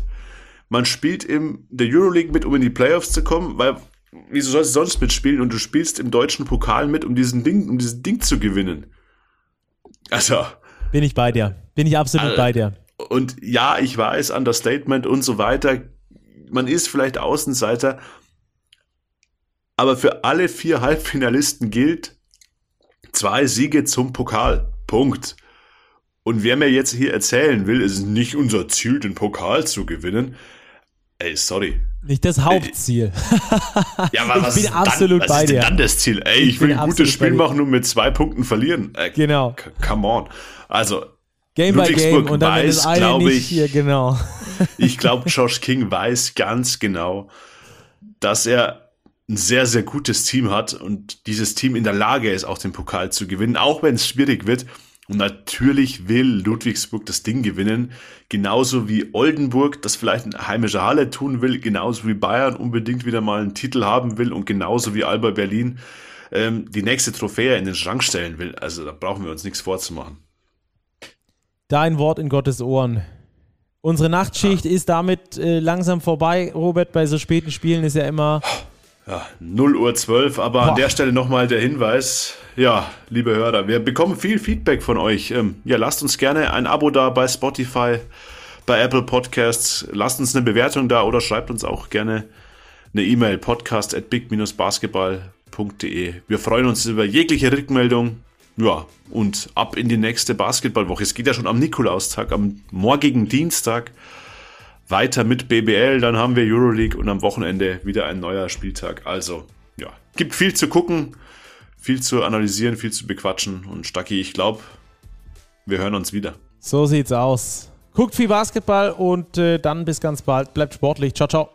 Man spielt in der Euroleague mit, um in die Playoffs zu kommen, weil wieso sollst du sonst mitspielen und du spielst im deutschen Pokal mit, um diesen Ding, um diesen Ding zu gewinnen? Also. Bin ich bei dir. Bin ich absolut also, bei dir. Und ja, ich weiß, Understatement und so weiter. Man ist vielleicht Außenseiter. Aber für alle vier Halbfinalisten gilt zwei Siege zum Pokal. Punkt. Und wer mir jetzt hier erzählen will, es ist nicht unser Ziel, den Pokal zu gewinnen. Ey, sorry. Nicht das Hauptziel. ja, aber was, ist, dann, was ist denn dann das Ziel? Ey, ich, ich will ein gutes Spiel machen und mit zwei Punkten verlieren. Äh, genau. Come on. Also, Game by Game und dann weiß, glaube ich, hier, genau. ich glaube, Josh King weiß ganz genau, dass er ein sehr, sehr gutes Team hat und dieses Team in der Lage ist, auch den Pokal zu gewinnen, auch wenn es schwierig wird. Und natürlich will Ludwigsburg das Ding gewinnen, genauso wie Oldenburg das vielleicht in heimischer Halle tun will, genauso wie Bayern unbedingt wieder mal einen Titel haben will und genauso wie Alba Berlin ähm, die nächste Trophäe in den Schrank stellen will. Also da brauchen wir uns nichts vorzumachen. Dein Wort in Gottes Ohren. Unsere Nachtschicht ja. ist damit äh, langsam vorbei. Robert, bei so späten Spielen ist ja immer. Ja, 0 Uhr 12, aber Boah. an der Stelle nochmal der Hinweis. Ja, liebe Hörer, wir bekommen viel Feedback von euch. Ähm, ja, lasst uns gerne ein Abo da bei Spotify, bei Apple Podcasts. Lasst uns eine Bewertung da oder schreibt uns auch gerne eine E-Mail podcast at big-basketball.de. Wir freuen uns über jegliche Rückmeldung. Ja, und ab in die nächste Basketballwoche. Es geht ja schon am Nikolaustag, am morgigen Dienstag weiter mit BBL. Dann haben wir Euroleague und am Wochenende wieder ein neuer Spieltag. Also, ja, gibt viel zu gucken, viel zu analysieren, viel zu bequatschen. Und Stacki, ich glaube, wir hören uns wieder. So sieht's aus. Guckt viel Basketball und äh, dann bis ganz bald. Bleibt sportlich. Ciao, ciao.